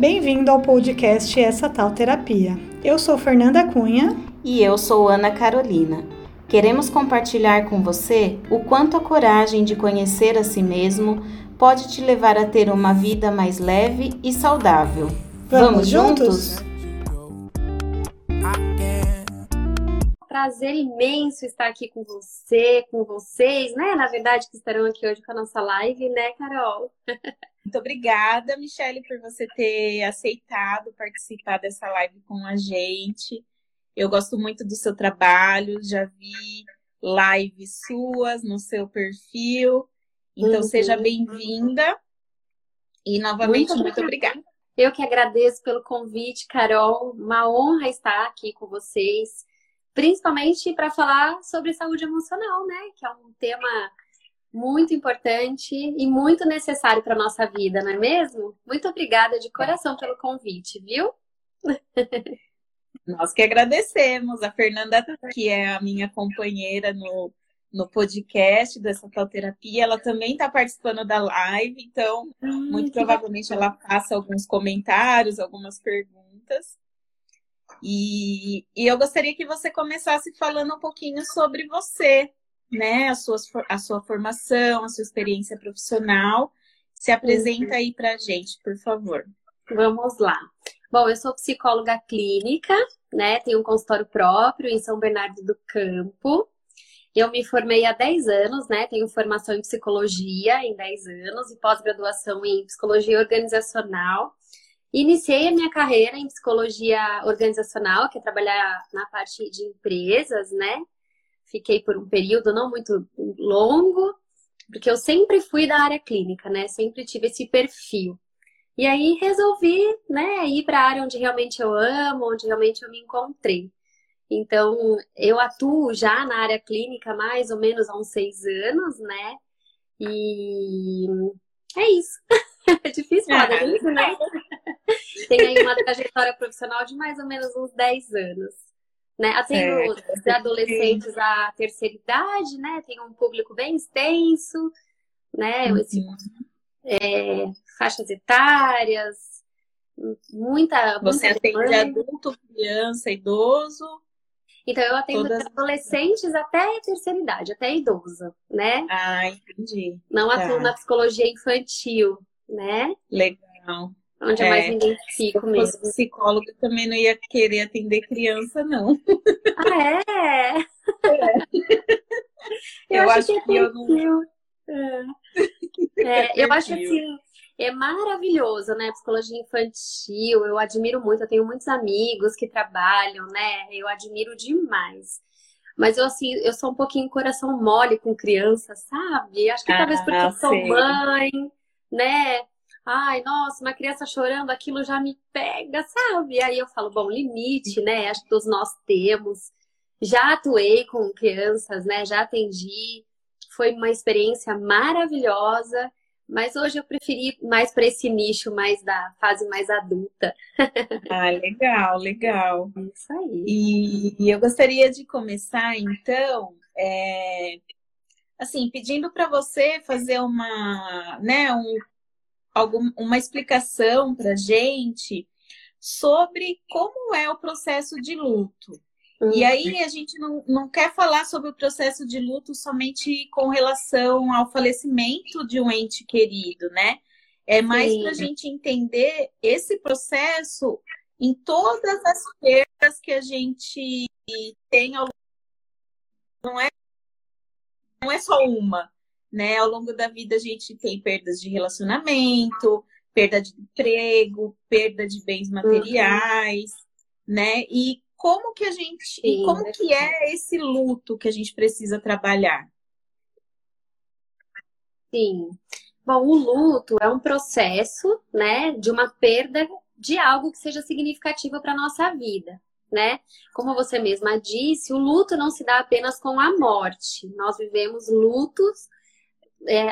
Bem-vindo ao podcast Essa Tal Terapia. Eu sou Fernanda Cunha. E eu sou Ana Carolina. Queremos compartilhar com você o quanto a coragem de conhecer a si mesmo pode te levar a ter uma vida mais leve e saudável. Vamos, Vamos juntos? Prazer imenso estar aqui com você, com vocês, né? Na verdade, que estarão aqui hoje com a nossa live, né, Carol? Muito obrigada, Michele, por você ter aceitado participar dessa live com a gente. Eu gosto muito do seu trabalho, já vi lives suas no seu perfil. Então, uhum. seja bem-vinda. E novamente, muito, muito obrigada. Eu que agradeço pelo convite, Carol. Uma honra estar aqui com vocês, principalmente para falar sobre saúde emocional, né? Que é um tema muito importante e muito necessário para nossa vida, não é mesmo? Muito obrigada de coração pelo convite, viu? Nós que agradecemos. A Fernanda, que é a minha companheira no, no podcast dessa terapia, ela também está participando da live, então muito provavelmente ela faça alguns comentários, algumas perguntas. E, e eu gostaria que você começasse falando um pouquinho sobre você, né, a sua, a sua formação, a sua experiência profissional. Se apresenta aí para a gente, por favor. Vamos lá. Bom, eu sou psicóloga clínica, né? Tenho um consultório próprio em São Bernardo do Campo. Eu me formei há 10 anos, né? Tenho formação em psicologia em 10 anos e pós-graduação em psicologia organizacional. Iniciei a minha carreira em psicologia organizacional, que é trabalhar na parte de empresas, né? Fiquei por um período não muito longo, porque eu sempre fui da área clínica, né? Sempre tive esse perfil. E aí resolvi, né, ir para a área onde realmente eu amo, onde realmente eu me encontrei. Então, eu atuo já na área clínica mais ou menos há uns seis anos, né? E é isso. é difícil falar é. isso, né? Tem aí uma trajetória profissional de mais ou menos uns 10 anos. Né? Atendo os adolescentes à terceira idade, né? Tem um público bem extenso, né? Esse, uhum. é, faixas etárias, muita. Você muita atende demanda. adulto, criança, idoso? Então, eu atendo Todas... adolescentes até a terceira idade, até idoso, né? Ah, entendi. Não tá. atuo na psicologia infantil, né? Legal onde é, mais identifico se mesmo. psicóloga também não ia querer atender criança, não. Ah, é? é. Eu, eu, acho, que, que eu não. É. É, eu acho assim, é maravilhoso, né? Psicologia infantil, eu admiro muito, eu tenho muitos amigos que trabalham, né? Eu admiro demais. Mas eu assim, eu sou um pouquinho coração mole com criança, sabe? Acho que ah, talvez porque eu sou mãe, né? Ai, nossa, uma criança chorando, aquilo já me pega, sabe? Aí eu falo, bom, limite, né? Acho que todos nós temos. Já atuei com crianças, né? Já atendi. Foi uma experiência maravilhosa. Mas hoje eu preferi mais para esse nicho mais da fase mais adulta. Ah, legal, legal. Isso aí. E eu gostaria de começar, então, é, assim, pedindo para você fazer uma, né, um algum, uma explicação para gente sobre como é o processo de luto. Uhum. E aí a gente não, não quer falar sobre o processo de luto somente com relação ao falecimento de um ente querido, né? É mais para a gente entender esse processo em todas as perdas que a gente tem ao não é não é só uma, né? Ao longo da vida a gente tem perdas de relacionamento, perda de emprego, perda de bens uhum. materiais, uhum. né? E como que a gente, Sim, como é que é esse luto que a gente precisa trabalhar? Sim. Bom, o luto é um processo, né, de uma perda de algo que seja significativo para nossa vida, né? Como você mesma disse, o luto não se dá apenas com a morte. Nós vivemos lutos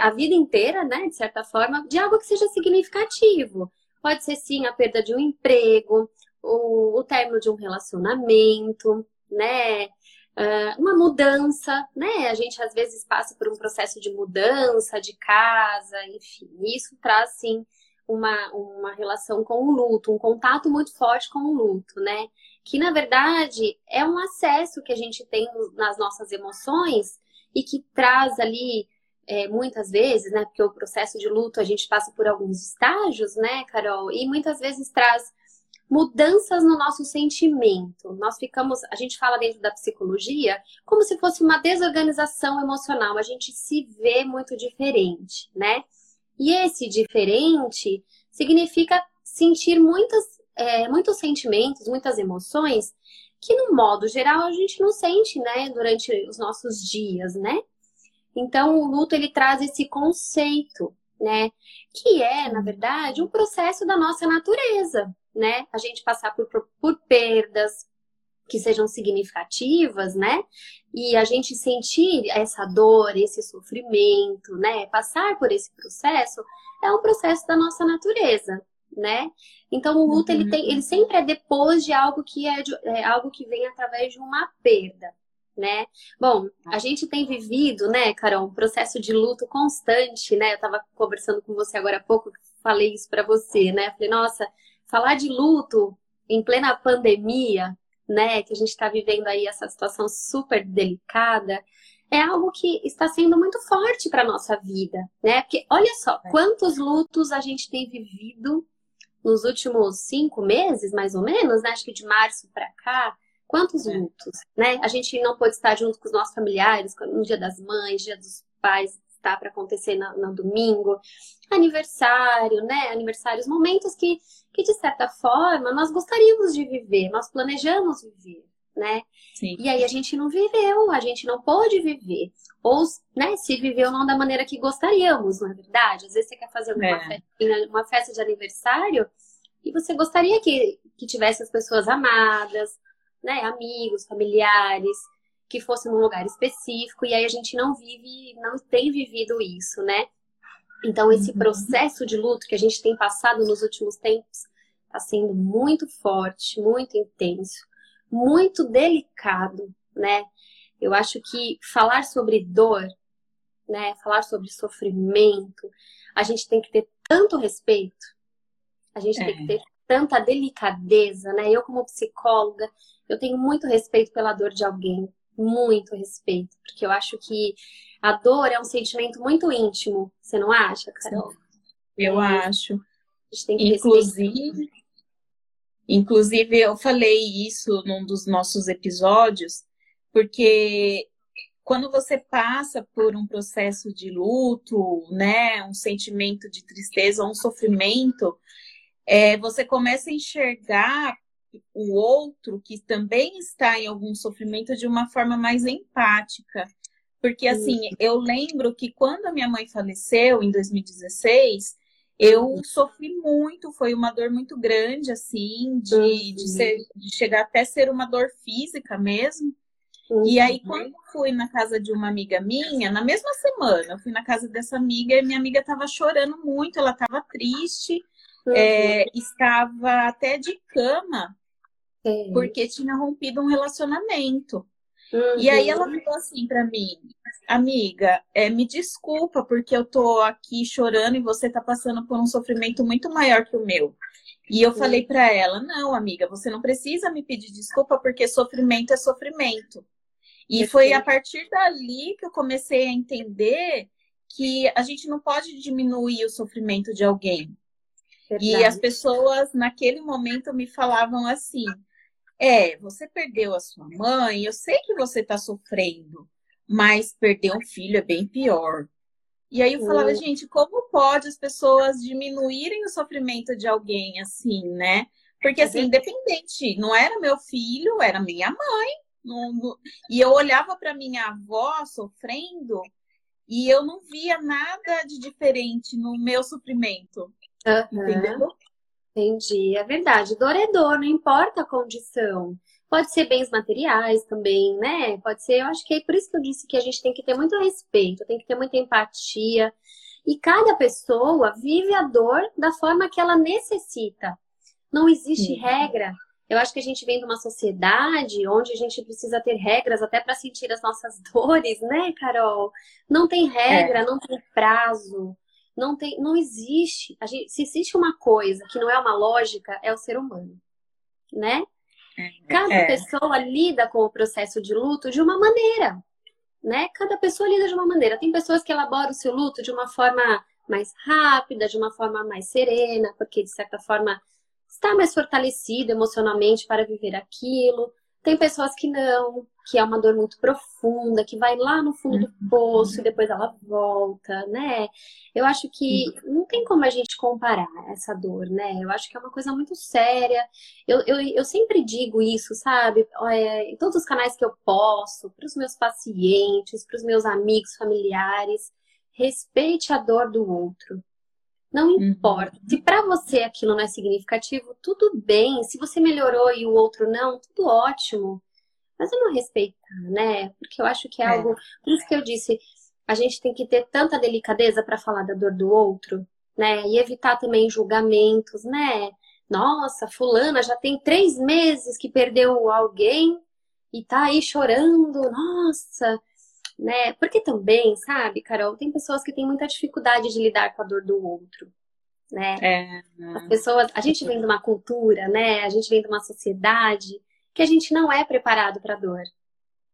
a vida inteira, né, de certa forma, de algo que seja significativo. Pode ser sim a perda de um emprego, o, o término de um relacionamento, né? Uh, uma mudança, né? A gente às vezes passa por um processo de mudança de casa, enfim, isso traz sim uma, uma relação com o luto, um contato muito forte com o luto, né? Que na verdade é um acesso que a gente tem nas nossas emoções e que traz ali é, muitas vezes, né? Porque o processo de luto a gente passa por alguns estágios, né, Carol? E muitas vezes traz mudanças no nosso sentimento. Nós ficamos, a gente fala dentro da psicologia, como se fosse uma desorganização emocional. A gente se vê muito diferente, né? E esse diferente significa sentir muitas, é, muitos sentimentos, muitas emoções que, no modo geral, a gente não sente, né, durante os nossos dias, né? Então, o luto ele traz esse conceito, né, que é, na verdade, um processo da nossa natureza, né? A gente passar por, por, perdas que sejam significativas, né? E a gente sentir essa dor, esse sofrimento, né? Passar por esse processo é um processo da nossa natureza, né? Então o luto uhum. ele, tem, ele sempre é depois de algo que é, de, é algo que vem através de uma perda, né? Bom, a gente tem vivido, né, Carol, um processo de luto constante, né? Eu tava conversando com você agora há pouco, falei isso para você, né? Falei, nossa, falar de luto em plena pandemia, né, que a gente está vivendo aí essa situação super delicada, é algo que está sendo muito forte para nossa vida, né? Porque olha só, é. quantos lutos a gente tem vivido nos últimos cinco meses, mais ou menos, né? Acho que de março para cá, quantos é. lutos, né? A gente não pôde estar junto com os nossos familiares no Dia das Mães, Dia dos Pais, está para acontecer no, no, domingo, aniversário, né? Aniversários, momentos que, que, de certa forma, nós gostaríamos de viver, nós planejamos viver, né? Sim. E aí a gente não viveu, a gente não pôde viver. Ou, né, se viveu não da maneira que gostaríamos, não é verdade? Às vezes você quer fazer uma, é. festa, uma festa de aniversário e você gostaria que, que tivesse as pessoas amadas, né, amigos, familiares, que fosse num lugar específico, e aí a gente não vive, não tem vivido isso, né? Então, esse uhum. processo de luto que a gente tem passado nos últimos tempos está sendo muito forte, muito intenso, muito delicado, né? Eu acho que falar sobre dor, né, falar sobre sofrimento, a gente tem que ter tanto respeito, a gente é. tem que ter tanta delicadeza, né? Eu como psicóloga, eu tenho muito respeito pela dor de alguém, muito respeito, porque eu acho que a dor é um sentimento muito íntimo, você não acha, Carol? Eu é. acho. inclusive, inclusive, eu falei isso num dos nossos episódios, porque quando você passa por um processo de luto, né, um sentimento de tristeza, um sofrimento, é, você começa a enxergar o outro que também está em algum sofrimento de uma forma mais empática. Porque, assim, eu lembro que quando a minha mãe faleceu, em 2016, eu uhum. sofri muito, foi uma dor muito grande, assim, de, uhum. de, ser, de chegar até ser uma dor física mesmo. Uhum. E aí, quando fui na casa de uma amiga minha, na mesma semana, eu fui na casa dessa amiga e minha amiga estava chorando muito, ela estava triste, uhum. é, estava até de cama, porque tinha rompido um relacionamento. Uhum. E aí ela uhum. falou assim para mim, amiga, é, me desculpa porque eu tô aqui chorando e você tá passando por um sofrimento muito maior que o meu. E eu falei para ela, não, amiga, você não precisa me pedir desculpa porque sofrimento é sofrimento. E foi a partir dali que eu comecei a entender que a gente não pode diminuir o sofrimento de alguém. Verdade. E as pessoas naquele momento me falavam assim: é, você perdeu a sua mãe, eu sei que você está sofrendo, mas perder um filho é bem pior. E aí eu falava, gente, como pode as pessoas diminuírem o sofrimento de alguém assim, né? Porque assim, independente, não era meu filho, era minha mãe. Não, não... E eu olhava para minha avó sofrendo e eu não via nada de diferente no meu sofrimento. Uhum. Entendeu? Entendi, é verdade. Dor é dor, não importa a condição. Pode ser bens materiais também, né? Pode ser, eu acho que é por isso que eu disse que a gente tem que ter muito respeito, tem que ter muita empatia. E cada pessoa vive a dor da forma que ela necessita. Não existe Sim. regra. Eu acho que a gente vem de uma sociedade onde a gente precisa ter regras até para sentir as nossas dores, né, Carol? Não tem regra, é. não tem prazo Não tem, não existe. Gente, se existe uma coisa que não é uma lógica, é o ser humano, né? É, Cada é. pessoa lida com o processo de luto de uma maneira, né? Cada pessoa lida de uma maneira. Tem pessoas que elaboram o seu luto de uma forma mais rápida, de uma forma mais serena, porque de certa forma está mais fortalecido emocionalmente para viver aquilo. Tem pessoas que não, que é uma dor muito profunda, que vai lá no fundo do uhum. poço e depois ela volta, né? Eu acho que não tem como a gente comparar essa dor, né? Eu acho que é uma coisa muito séria. Eu, eu, eu sempre digo isso, sabe? É, em todos os canais que eu posso, para os meus pacientes, para os meus amigos, familiares, respeite a dor do outro. Não uhum. importa. Uhum. Se para você aquilo não é significativo, tudo bem. Se você melhorou e o outro não, tudo ótimo. Mas eu não respeitar, né? Porque eu acho que é, é. algo. Por isso que eu disse, a gente tem que ter tanta delicadeza para falar da dor do outro, né? E evitar também julgamentos, né? Nossa, fulana já tem três meses que perdeu alguém e tá aí chorando. Nossa, né? Porque também, sabe, Carol, tem pessoas que têm muita dificuldade de lidar com a dor do outro, né? É. As pessoas, a gente vem de uma cultura, né? A gente vem de uma sociedade que a gente não é preparado para dor.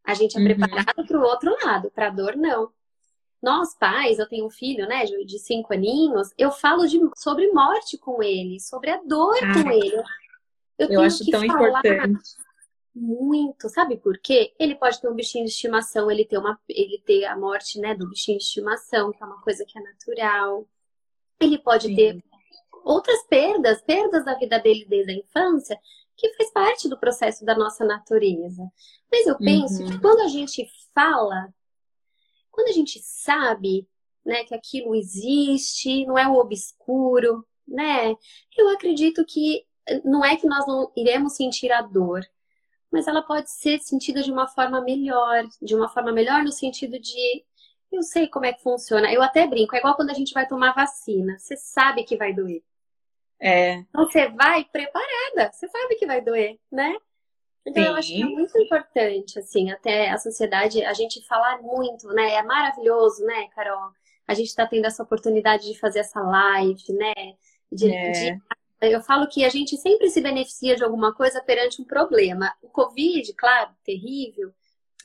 A gente é uhum. preparado para o outro lado, para dor não. Nós pais, eu tenho um filho, né, de cinco aninhos, eu falo de, sobre morte com ele, sobre a dor ah, com ele. Eu, eu acho tão importante muito, sabe por quê? Ele pode ter um bichinho de estimação, ele ter uma, ele ter a morte, né, do bichinho de estimação, que é uma coisa que é natural. Ele pode Sim. ter outras perdas, perdas da vida dele desde a infância, que faz parte do processo da nossa natureza. Mas eu penso uhum. que quando a gente fala, quando a gente sabe, né, que aquilo existe, não é o obscuro, né? Eu acredito que não é que nós não iremos sentir a dor, mas ela pode ser sentida de uma forma melhor, de uma forma melhor no sentido de eu sei como é que funciona. Eu até brinco, é igual quando a gente vai tomar vacina, você sabe que vai doer. É. Então você vai preparada, você sabe que vai doer, né? Então Sim. eu acho que é muito importante, assim, até a sociedade, a gente falar muito, né? É maravilhoso, né, Carol? A gente está tendo essa oportunidade de fazer essa live, né? De, é. de eu falo que a gente sempre se beneficia de alguma coisa perante um problema. O Covid, claro, terrível,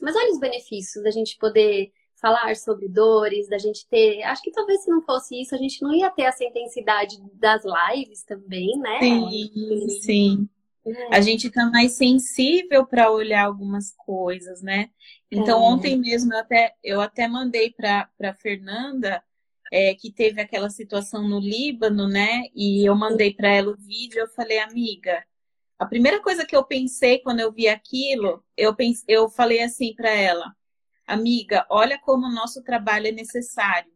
mas olha os benefícios da gente poder falar sobre dores, da gente ter. Acho que talvez se não fosse isso, a gente não ia ter essa intensidade das lives também, né? Sim, sim. É. A gente tá mais sensível para olhar algumas coisas, né? Então, é. ontem mesmo eu até, eu até mandei para Fernanda é, que teve aquela situação no Líbano, né? E eu mandei para ela o vídeo, eu falei, amiga, a primeira coisa que eu pensei quando eu vi aquilo, eu, pense, eu falei assim para ela, amiga, olha como o nosso trabalho é necessário.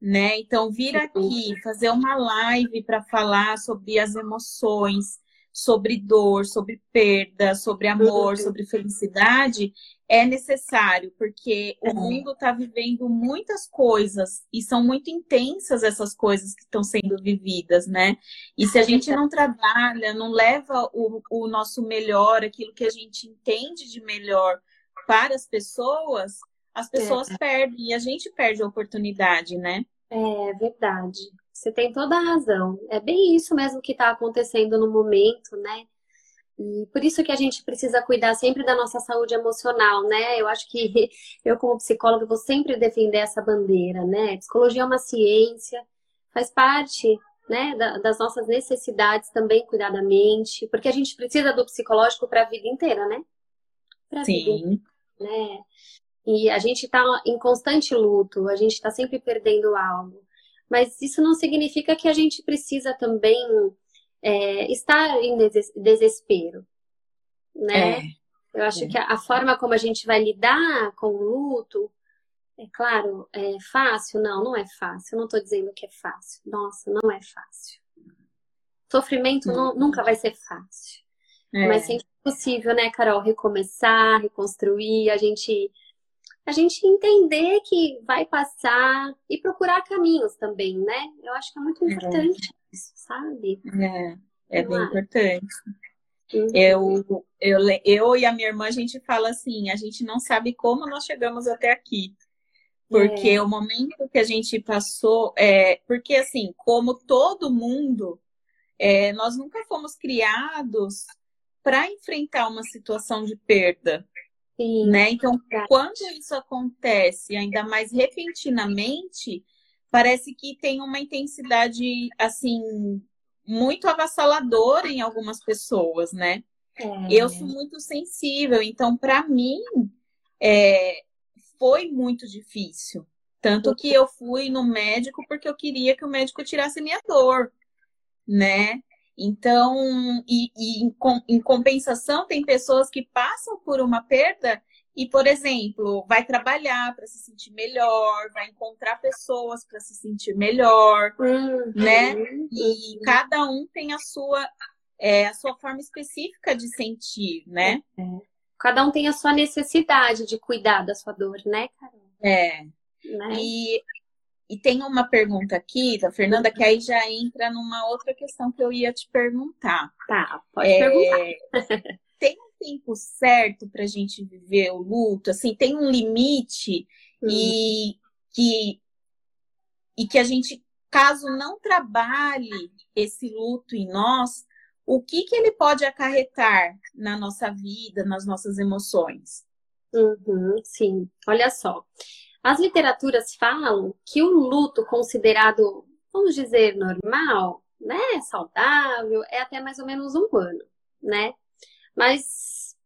Né? Então, vir aqui, fazer uma live para falar sobre as emoções, sobre dor, sobre perda, sobre amor, sobre felicidade, é necessário, porque o mundo está vivendo muitas coisas e são muito intensas essas coisas que estão sendo vividas, né? E se a gente não trabalha, não leva o, o nosso melhor, aquilo que a gente entende de melhor para as pessoas, as pessoas é. perdem e a gente perde a oportunidade, né? É verdade. Você tem toda a razão. É bem isso mesmo que está acontecendo no momento, né? E por isso que a gente precisa cuidar sempre da nossa saúde emocional, né? Eu acho que eu, como psicóloga, vou sempre defender essa bandeira, né? Psicologia é uma ciência, faz parte né, das nossas necessidades também cuidar da mente, porque a gente precisa do psicológico para a vida inteira, né? Pra Sim. Vida, né? E a gente está em constante luto, a gente está sempre perdendo algo. Mas isso não significa que a gente precisa também é, estar em desespero, né? É. Eu acho é. que a, forma como a gente vai lidar com o luto, é claro, é fácil? Não, não é fácil. Eu não estou dizendo que é fácil. Nossa, não é fácil. Sofrimento não, nunca vai ser fácil. É. Mas sempre é possível, né, Carol, recomeçar, reconstruir, a gente a gente entender que vai passar e procurar caminhos também, né? Eu acho que é muito é. importante isso, sabe? É, é bem importante. Uhum. Eu, eu, eu e a minha irmã, a gente fala assim, a gente não sabe como nós chegamos até aqui. Porque é. o momento que a gente passou, é, porque assim, como todo mundo, é, nós nunca fomos criados para enfrentar uma situação de perda. Sim. Né? Então, quando isso acontece, ainda mais repentinamente, parece que tem uma intensidade assim muito avassaladora em algumas pessoas, né? É. Eu sou muito sensível, então para mim é, foi muito difícil. Tanto que eu fui no médico porque eu queria que o médico tirasse minha dor, né? Então, e, e em, em compensação, tem pessoas que passam por uma perda e, por exemplo, vai trabalhar para se sentir melhor, vai encontrar pessoas para se sentir melhor, uhum. né? E cada um tem a sua, é, a sua forma específica de sentir, né? É. Cada um tem a sua necessidade de cuidar da sua dor, né, Carol? É. Né? E, e tem uma pergunta aqui da Fernanda que aí já entra numa outra questão que eu ia te perguntar. Tá, pode é, perguntar. tem tempo certo para a gente viver o luto? Assim, tem um limite hum. e que e que a gente, caso não trabalhe esse luto em nós, o que que ele pode acarretar na nossa vida, nas nossas emoções? Uhum, sim, olha só. As literaturas falam que o luto considerado, vamos dizer, normal, né, saudável, é até mais ou menos um ano, né? Mas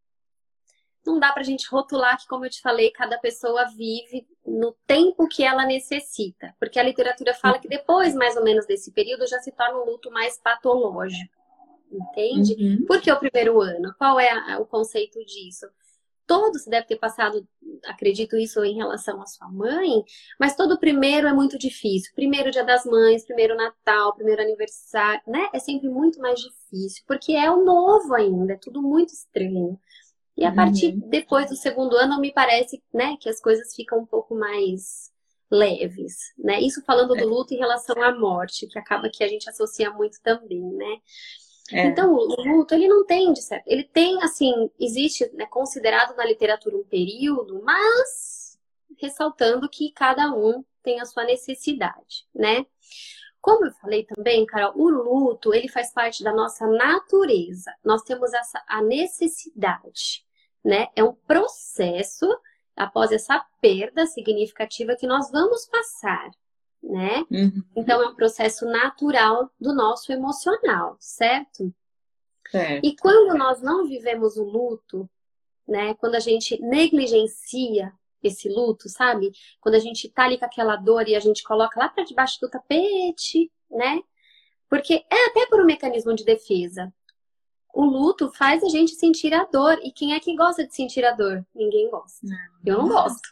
não dá para a gente rotular que, como eu te falei, cada pessoa vive no tempo que ela necessita. Porque a literatura fala que depois, mais ou menos, desse período, já se torna um luto mais patológico. Entende? Uhum. Por que o primeiro ano? Qual é a, o conceito disso? Todo se deve ter passado, acredito isso em relação à sua mãe, mas todo primeiro é muito difícil. Primeiro dia das mães, primeiro Natal, primeiro aniversário, né? É sempre muito mais difícil, porque é o novo ainda, é tudo muito estranho. E a partir uhum. depois do segundo ano, me parece, né, que as coisas ficam um pouco mais leves, né? Isso falando do é. luto em relação à morte, que acaba que a gente associa muito também, né? É. Então, o luto, ele não tem de certo. Ele tem, assim, existe, né, considerado na literatura um período, mas ressaltando que cada um tem a sua necessidade, né? Como eu falei também, Carol, o luto, ele faz parte da nossa natureza. Nós temos essa a necessidade, né? É um processo após essa perda significativa que nós vamos passar, né? Uhum. Então é um processo natural do nosso emocional, certo? É. E quando nós não vivemos o luto, né? Quando a gente negligencia esse luto, sabe? Quando a gente tá ali com aquela dor e a gente coloca lá para debaixo do tapete, né? Porque é até por um mecanismo de defesa o luto faz a gente sentir a dor. E quem é que gosta de sentir a dor? Ninguém gosta. Não, eu não gosto.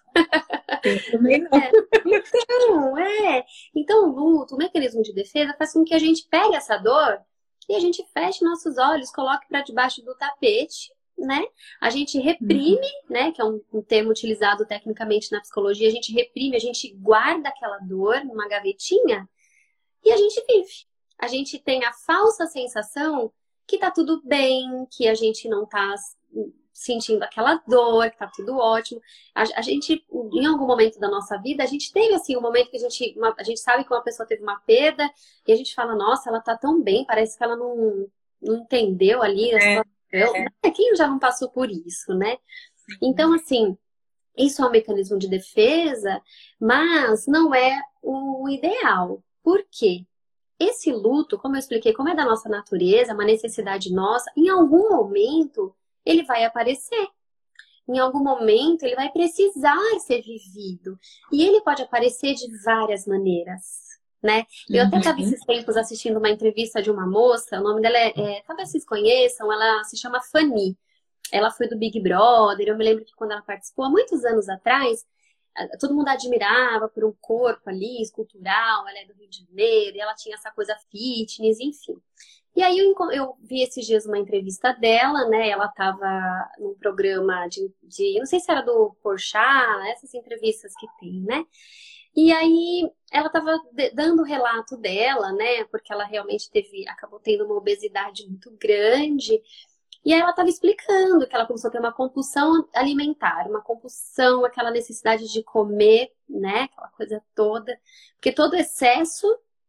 Eu também não. É. Então, é. Então, o luto, o mecanismo de defesa, faz com que a gente pegue essa dor e a gente feche nossos olhos, coloque para debaixo do tapete, né? A gente reprime, uhum. né? Que é um, um termo utilizado tecnicamente na psicologia. A gente reprime, a gente guarda aquela dor numa gavetinha e a gente vive. A gente tem a falsa sensação que tá tudo bem, que a gente não tá sentindo aquela dor, que tá tudo ótimo. A, a, gente, em algum momento da nossa vida, a gente teve assim um momento que a gente, uma, a gente sabe que uma pessoa teve uma perda e a gente fala, nossa, ela tá tão bem, parece que ela não, não entendeu ali. É, é. Quem já não passou por isso, né? Então, assim, isso é um mecanismo de defesa, mas não é o ideal. Por quê? Esse luto, como eu expliquei, como é da nossa natureza, é uma necessidade nossa, em algum momento ele vai aparecer. Em algum momento ele vai precisar ser vivido. E ele pode aparecer de várias maneiras. Né? Eu até estava uhum. esses tempos assistindo uma entrevista de uma moça, o nome dela é, é, talvez vocês conheçam, ela se chama Fanny. Ela foi do Big Brother, eu me lembro que quando ela participou, há muitos anos atrás, todo mundo admirava por um corpo ali, escultural, ela é do Rio de Janeiro, e ela tinha essa coisa fitness, enfim. E aí eu, eu vi esses dias uma entrevista dela, né? Ela estava num programa de, de, não sei se era do Porchat, essas entrevistas que tem, né? E aí ela estava dando o relato dela, né? Porque ela realmente teve, acabou tendo uma obesidade muito grande. E aí ela estava explicando que ela começou a ter uma compulsão alimentar, uma compulsão, aquela necessidade de comer, né? Aquela coisa toda. Porque todo excesso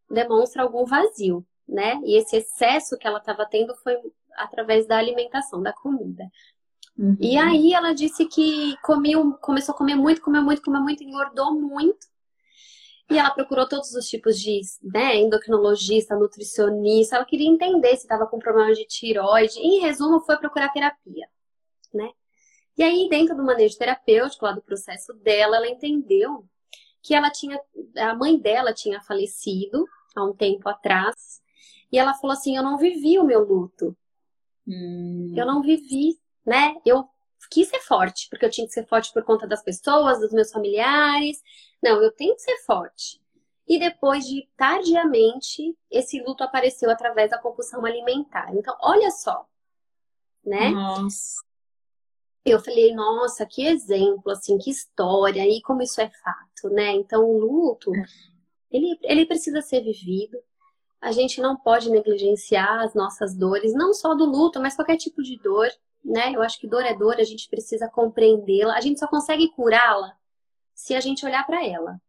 demonstra algum vazio, né? E esse excesso que ela estava tendo foi através da alimentação, da comida. Uhum. E aí ela disse que comia, começou a comer muito, comeu muito, comeu muito, engordou muito. E ela procurou todos os tipos de né, endocrinologista, nutricionista. Ela queria entender se estava com problema de tiroide. Em resumo, foi procurar terapia, né? E aí, dentro do manejo terapêutico, lá do processo dela, ela entendeu que ela tinha, a mãe dela tinha falecido há um tempo atrás. E ela falou assim: Eu não vivi o meu luto. Hum. Eu não vivi, né? Eu quis ser forte, porque eu tinha que ser forte por conta das pessoas, dos meus familiares. Não, eu tenho que ser forte. E depois de tardiamente, esse luto apareceu através da compulsão alimentar. Então, olha só, né? Nossa. Eu falei, nossa, que exemplo, assim, que história, e como isso é fato, né? Então, o luto, ele, ele precisa ser vivido. A gente não pode negligenciar as nossas dores, não só do luto, mas qualquer tipo de dor né? Eu acho que dor é dor, a gente precisa compreendê-la. A gente só consegue curá-la se a gente olhar para ela.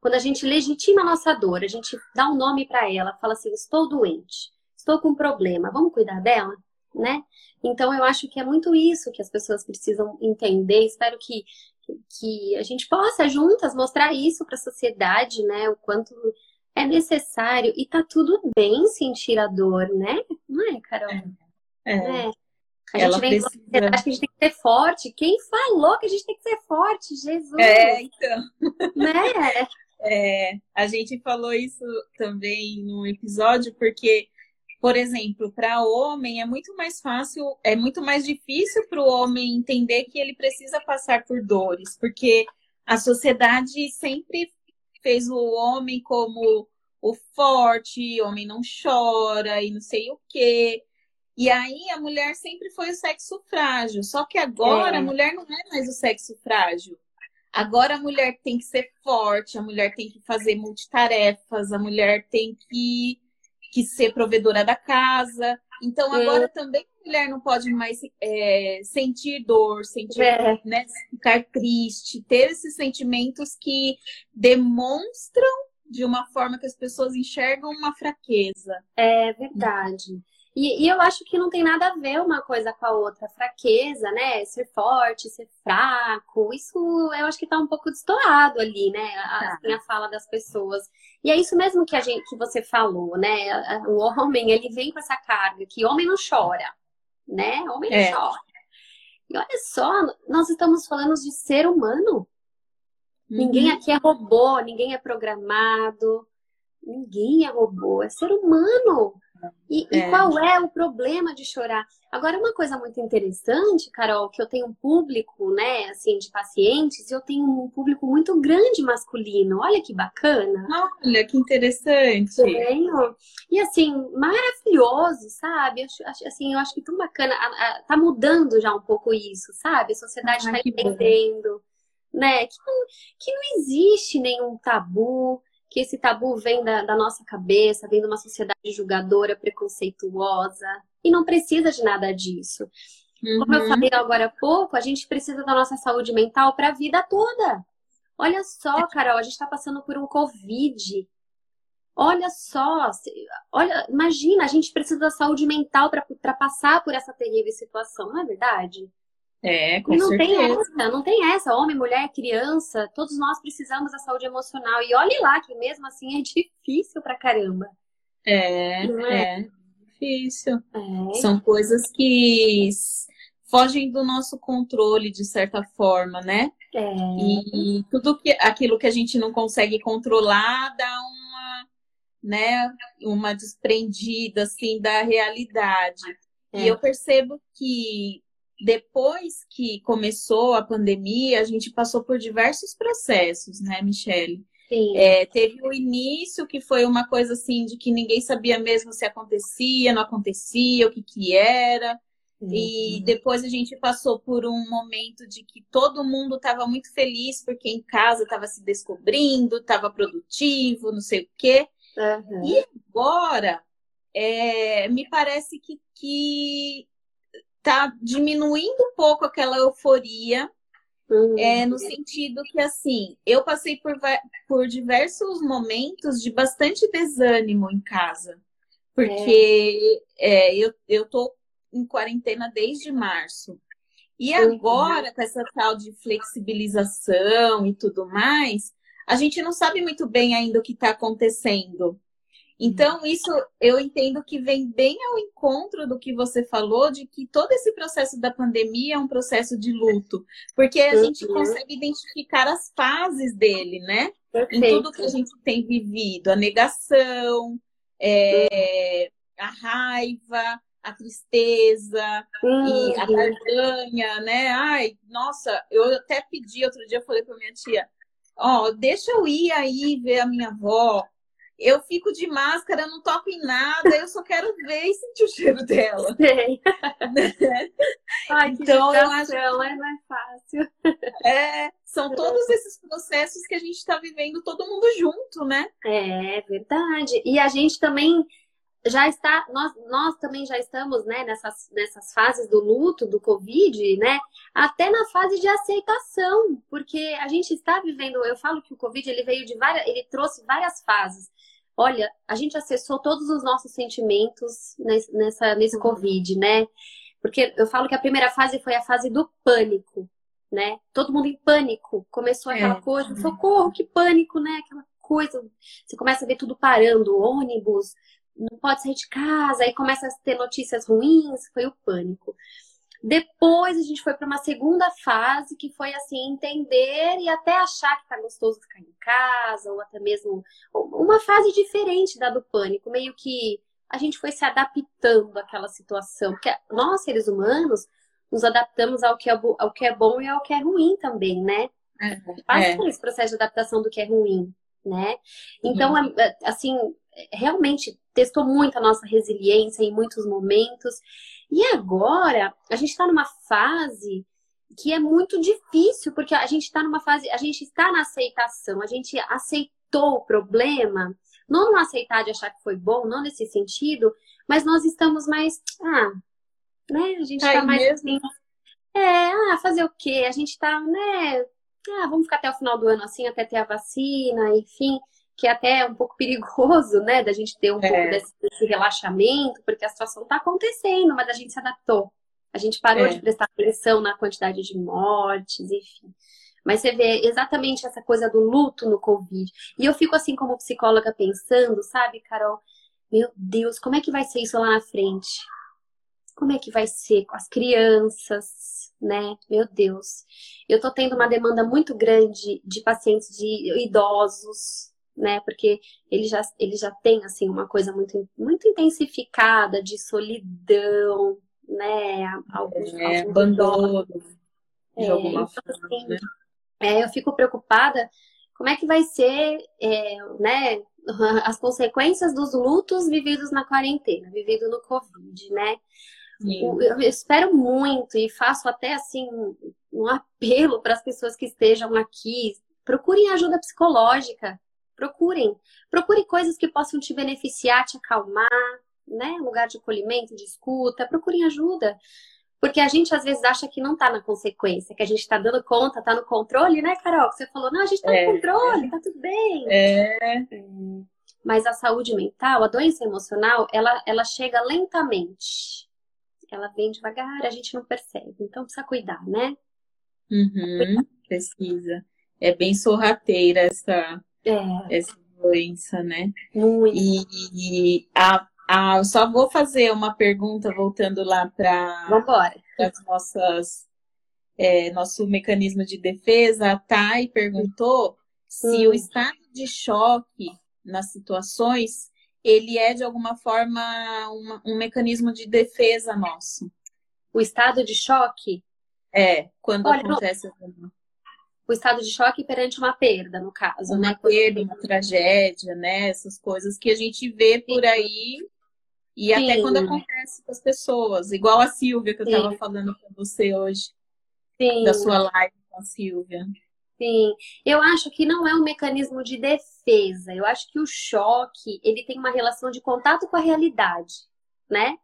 Quando a gente legitima a nossa dor, a gente dá um nome para ela, fala assim: estou doente, estou com um problema, vamos cuidar dela, né? Então eu acho que é muito isso que as pessoas precisam entender. Espero que que a gente possa juntas mostrar isso para a sociedade, né? O quanto é necessário e tá tudo bem sentir a dor, né? Não é, Carol? É. é. A gente vem precisa... acho que a gente tem que ser forte. Quem falou que a gente tem que ser forte? Jesus! É, então. Né? É, a gente falou isso também no episódio, porque, por exemplo, para homem é muito mais fácil, é muito mais difícil para o homem entender que ele precisa passar por dores, porque a sociedade sempre fez o homem como o forte, homem não chora e não sei o quê. E aí a mulher sempre foi o sexo frágil. Só que agora é. a mulher não é mais o sexo frágil. Agora a mulher tem que ser forte, a mulher tem que fazer multitarefas, a mulher tem que, que ser provedora da casa. Então agora é. também a mulher não pode mais é, sentir dor, sentir, é. né, ficar triste, ter esses sentimentos que demonstram de uma forma que as pessoas enxergam uma fraqueza. É verdade. E, e, eu acho que não tem nada a ver uma coisa com a outra. Fraqueza, né? Ser forte, ser fraco. Isso eu acho que tá um pouco destoado ali, né? A, tá. assim, a fala das pessoas. E é isso mesmo que, a gente, que você falou, né? O homem, ele vem com essa carga que homem não chora, né? Homem não é. chora. E olha só, nós estamos falando de ser humano. Uhum. Ninguém aqui é robô, ninguém é programado. Ninguém é robô, é ser humano. E, é. e, qual é o problema de chorar? Agora, uma coisa muito interessante, Carol, que eu tenho um público, né, assim, de pacientes, eu tenho um público muito grande masculino. Olha que bacana. Olha, que interessante. Tenho. E assim, maravilhoso, sabe? assim, eu acho que tão bacana. A, a, tá mudando já um pouco isso, sabe? A sociedade está entendendo, bom. né? Que não, que não existe nenhum tabu que esse tabu vem da, da nossa cabeça, vem de uma sociedade julgadora, preconceituosa, e não precisa de nada disso. Uhum. Como eu uhum. falei agora há pouco, a gente precisa da nossa saúde mental para a vida toda. Olha só, Carol, a gente está passando por um Covid. Olha só, olha, imagina, a gente precisa da saúde mental para passar por essa terrível situação, não é verdade? É, com e não certeza. tem essa, não tem essa. Homem, mulher, criança, todos nós precisamos da saúde emocional. E olhe lá que mesmo assim é difícil pra caramba. É, é? é, difícil. É. São coisas que fogem do nosso controle, de certa forma, né? É. E tudo que, aquilo que a gente não consegue controlar dá uma, né, uma desprendida, assim, da realidade. E é. eu percebo que depois que começou a pandemia, a gente passou por diversos processos, né, Michele? Sim. É, teve o início, que foi uma coisa assim de que ninguém sabia mesmo se acontecia, não acontecia, o que que era. Uhum. E depois a gente passou por um momento de que todo mundo estava muito feliz porque em casa estava se descobrindo, estava produtivo, não sei o quê. Uhum. E agora, é, me parece que, que tá diminuindo um pouco aquela euforia, uhum. é, no sentido que, assim, eu passei por, por diversos momentos de bastante desânimo em casa, porque é. É, eu, eu tô em quarentena desde março. E uhum. agora, com essa tal de flexibilização e tudo mais, a gente não sabe muito bem ainda o que está acontecendo. Então, isso eu entendo que vem bem ao encontro do que você falou, de que todo esse processo da pandemia é um processo de luto, porque a uhum. gente consegue identificar as fases dele, né? Perfeito. Em tudo que a gente tem vivido, a negação, é, a raiva, a tristeza uhum. e a barganha, né? Ai, nossa, eu até pedi outro dia, eu falei para minha tia, ó, oh, deixa eu ir aí ver a minha avó eu fico de máscara, não toco em nada, eu só quero ver e sentir o cheiro dela. Sei. Ai, então, eu acho que é mais fácil. É, são todos esses processos que a gente está vivendo todo mundo junto, né? É verdade. E a gente também já está, nós, nós também já estamos, né, nessas, nessas fases do luto, do Covid, né, até na fase de aceitação, porque a gente está vivendo, eu falo que o Covid, ele veio de várias, ele trouxe várias fases. Olha, a gente acessou todos os nossos sentimentos nessa, nesse uhum. Covid, né, porque eu falo que a primeira fase foi a fase do pânico, né, todo mundo em pânico, começou é. aquela é. coisa, socorro, que pânico, né, aquela coisa, você começa a ver tudo parando, ônibus, não pode sair de casa, aí começa a ter notícias ruins, foi o pânico. Depois a gente foi para uma segunda fase que foi assim entender e até achar que tá gostoso ficar em casa ou até mesmo uma fase diferente da do pânico, meio que a gente foi se adaptando àquela situação, porque nós seres humanos nos adaptamos ao que é, ao que é bom e ao que é ruim também, né? É, Passa é. por esse processo de adaptação do que é ruim, né? Então, uhum. É, assim, realmente testou muito a nossa resiliência em muitos momentos. E agora, a gente está numa fase que é muito difícil, porque a gente está numa fase, a gente está na aceitação, a gente aceitou o problema, não no aceitar de achar que foi bom, não nesse sentido, mas nós estamos mais, ah, né, a gente está mais mesmo? assim, é, ah, fazer o quê? A gente está, né, ah, vamos ficar até o final do ano assim, até ter a vacina, enfim que é até um pouco perigoso, né, da gente ter um é. pouco desse, desse, relaxamento, porque a situação está acontecendo, mas a gente se adaptou. A gente parou é. de prestar atenção na quantidade de mortes, enfim. Mas você vê exatamente essa coisa do luto no Covid. E eu fico assim como psicóloga pensando, sabe, Carol? Meu Deus, como é que vai ser isso lá na frente? Como é que vai ser com as crianças, né? Meu Deus. Eu tô tendo uma demanda muito grande de pacientes de idosos, né? Porque ele já, ele já tem, assim, uma coisa muito, muito intensificada de solidão, né? Alguns, é, alguns abandono, de é, alguma então, forma, assim, né? É, eu fico preocupada como é que vai ser, é, né? As consequências dos lutos vividos na quarentena, vivido no Covid, né? Sim. Eu espero muito e faço até assim um apelo para as pessoas que estejam aqui, procurem ajuda psicológica, Procurem. Procure coisas que possam te beneficiar, te acalmar, né? Lugar de acolhimento, de escuta. Procurem ajuda. Porque a gente às vezes acha que não tá na consequência, que a gente tá dando conta, tá no controle, né, Carol? Que você falou, não, a gente tá no é, controle, é. tá tudo bem. É. é. Mas a saúde mental, a doença emocional, ela, ela chega lentamente. Ela vem devagar, a gente não percebe. Então precisa cuidar, né? Uhum, precisa. É bem sorrateira essa, é. essa doença, né? Muito. E, a, a, eu só vou fazer uma pergunta voltando lá para as nossas é, nosso mecanismo de defesa. A Thay perguntou se hum. o estado de choque nas situações ele é de alguma forma uma, um mecanismo de defesa nosso. O estado de choque? É, quando Olha, acontece. Não o estado de choque perante uma perda, no caso, uma né? perda, uma tragédia, né? Essas coisas que a gente vê por aí e Sim. até quando acontece com as pessoas, igual a Silvia que eu estava falando com você hoje, Sim. da sua live com a Silvia. Sim, eu acho que não é um mecanismo de defesa. Eu acho que o choque ele tem uma relação de contato com a realidade, né?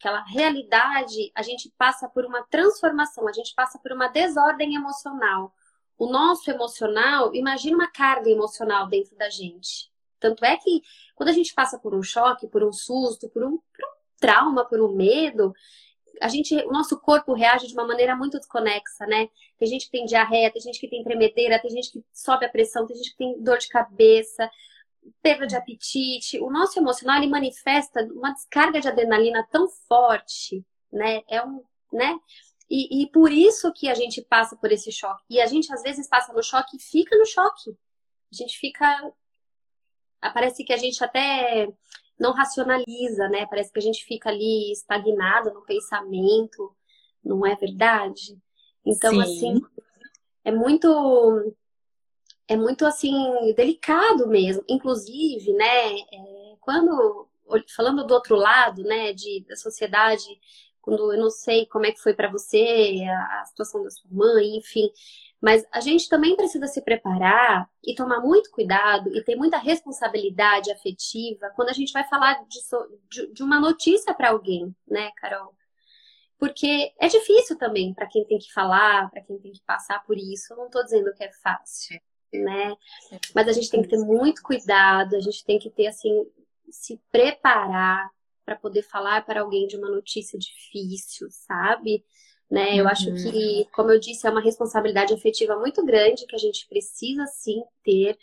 aquela realidade, a gente passa por uma transformação, a gente passa por uma desordem emocional. O nosso emocional, imagina uma carga emocional dentro da gente. Tanto é que quando a gente passa por um choque, por um susto, por um, por um trauma, por um medo, a gente, o nosso corpo reage de uma maneira muito desconexa, né? Tem gente que tem diarreia, tem gente que tem tremedeira, tem gente que sobe a pressão, tem gente que tem dor de cabeça, perda de apetite. O nosso emocional ele manifesta uma descarga de adrenalina tão forte, né? É um, né? E, e por isso que a gente passa por esse choque. E a gente às vezes passa no choque e fica no choque. A gente fica. Parece que a gente até não racionaliza, né? Parece que a gente fica ali estagnado no pensamento, não é verdade? Então, Sim. assim, é muito é muito assim delicado mesmo. Inclusive, né, é, quando falando do outro lado, né, de da sociedade, quando eu não sei como é que foi para você a, a, situação da sua mãe, enfim, mas a gente também precisa se preparar e tomar muito cuidado e ter muita responsabilidade afetiva quando a gente vai falar de, de, de uma notícia para alguém, né, Carol? Porque é difícil também para quem tem que falar, para quem tem que passar por isso. Eu não estou dizendo que é fácil né? Mas a gente tem que ter muito cuidado, a gente tem que ter, assim, se preparar para poder falar para alguém de uma notícia difícil, sabe? Né? Eu uhum. acho que, como eu disse, é uma responsabilidade afetiva muito grande que a gente precisa sim ter,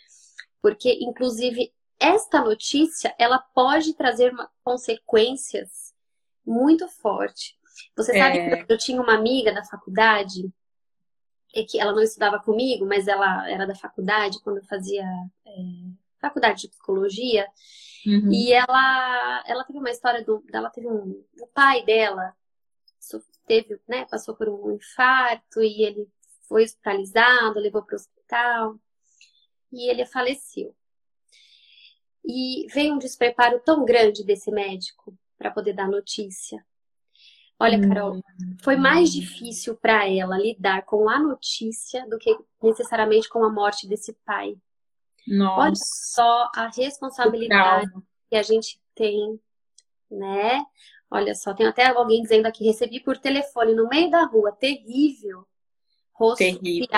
porque, inclusive, esta notícia ela pode trazer uma, consequências muito fortes. Você sabe é. que eu tinha uma amiga da faculdade é que ela não estudava comigo, mas ela era da faculdade, quando eu fazia é, faculdade de psicologia. Uhum. E ela, ela teve uma história do, ela teve um, o pai dela teve, né, passou por um infarto e ele foi hospitalizado, levou para o hospital e ele faleceu. E veio um despreparo tão grande desse médico para poder dar notícia. Olha, Carol, foi mais difícil para ela lidar com a notícia do que necessariamente com a morte desse pai. Nossa. Olha só a responsabilidade que a gente tem, né? Olha só, tem até alguém dizendo aqui, recebi por telefone no meio da rua, terrível rosto terrível.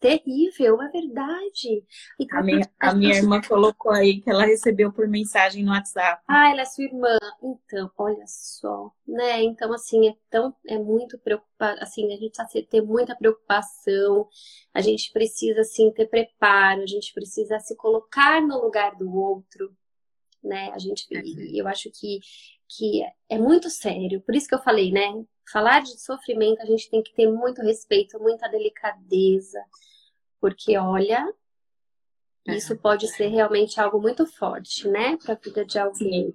Terrível, é verdade. Então, a minha, a minha irmã colocou aí que ela recebeu por mensagem no WhatsApp. Ah, ela é sua irmã. Então, olha só, né? Então, assim, é tão, é muito preocupado, assim, a gente precisa ter muita preocupação, a gente precisa, assim, ter preparo, a gente precisa se colocar no lugar do outro, né? A gente, eu acho que, que é muito sério. Por isso que eu falei, né? Falar de sofrimento, a gente tem que ter muito respeito, muita delicadeza, porque olha, é. isso pode ser realmente algo muito forte, né, para a vida de alguém.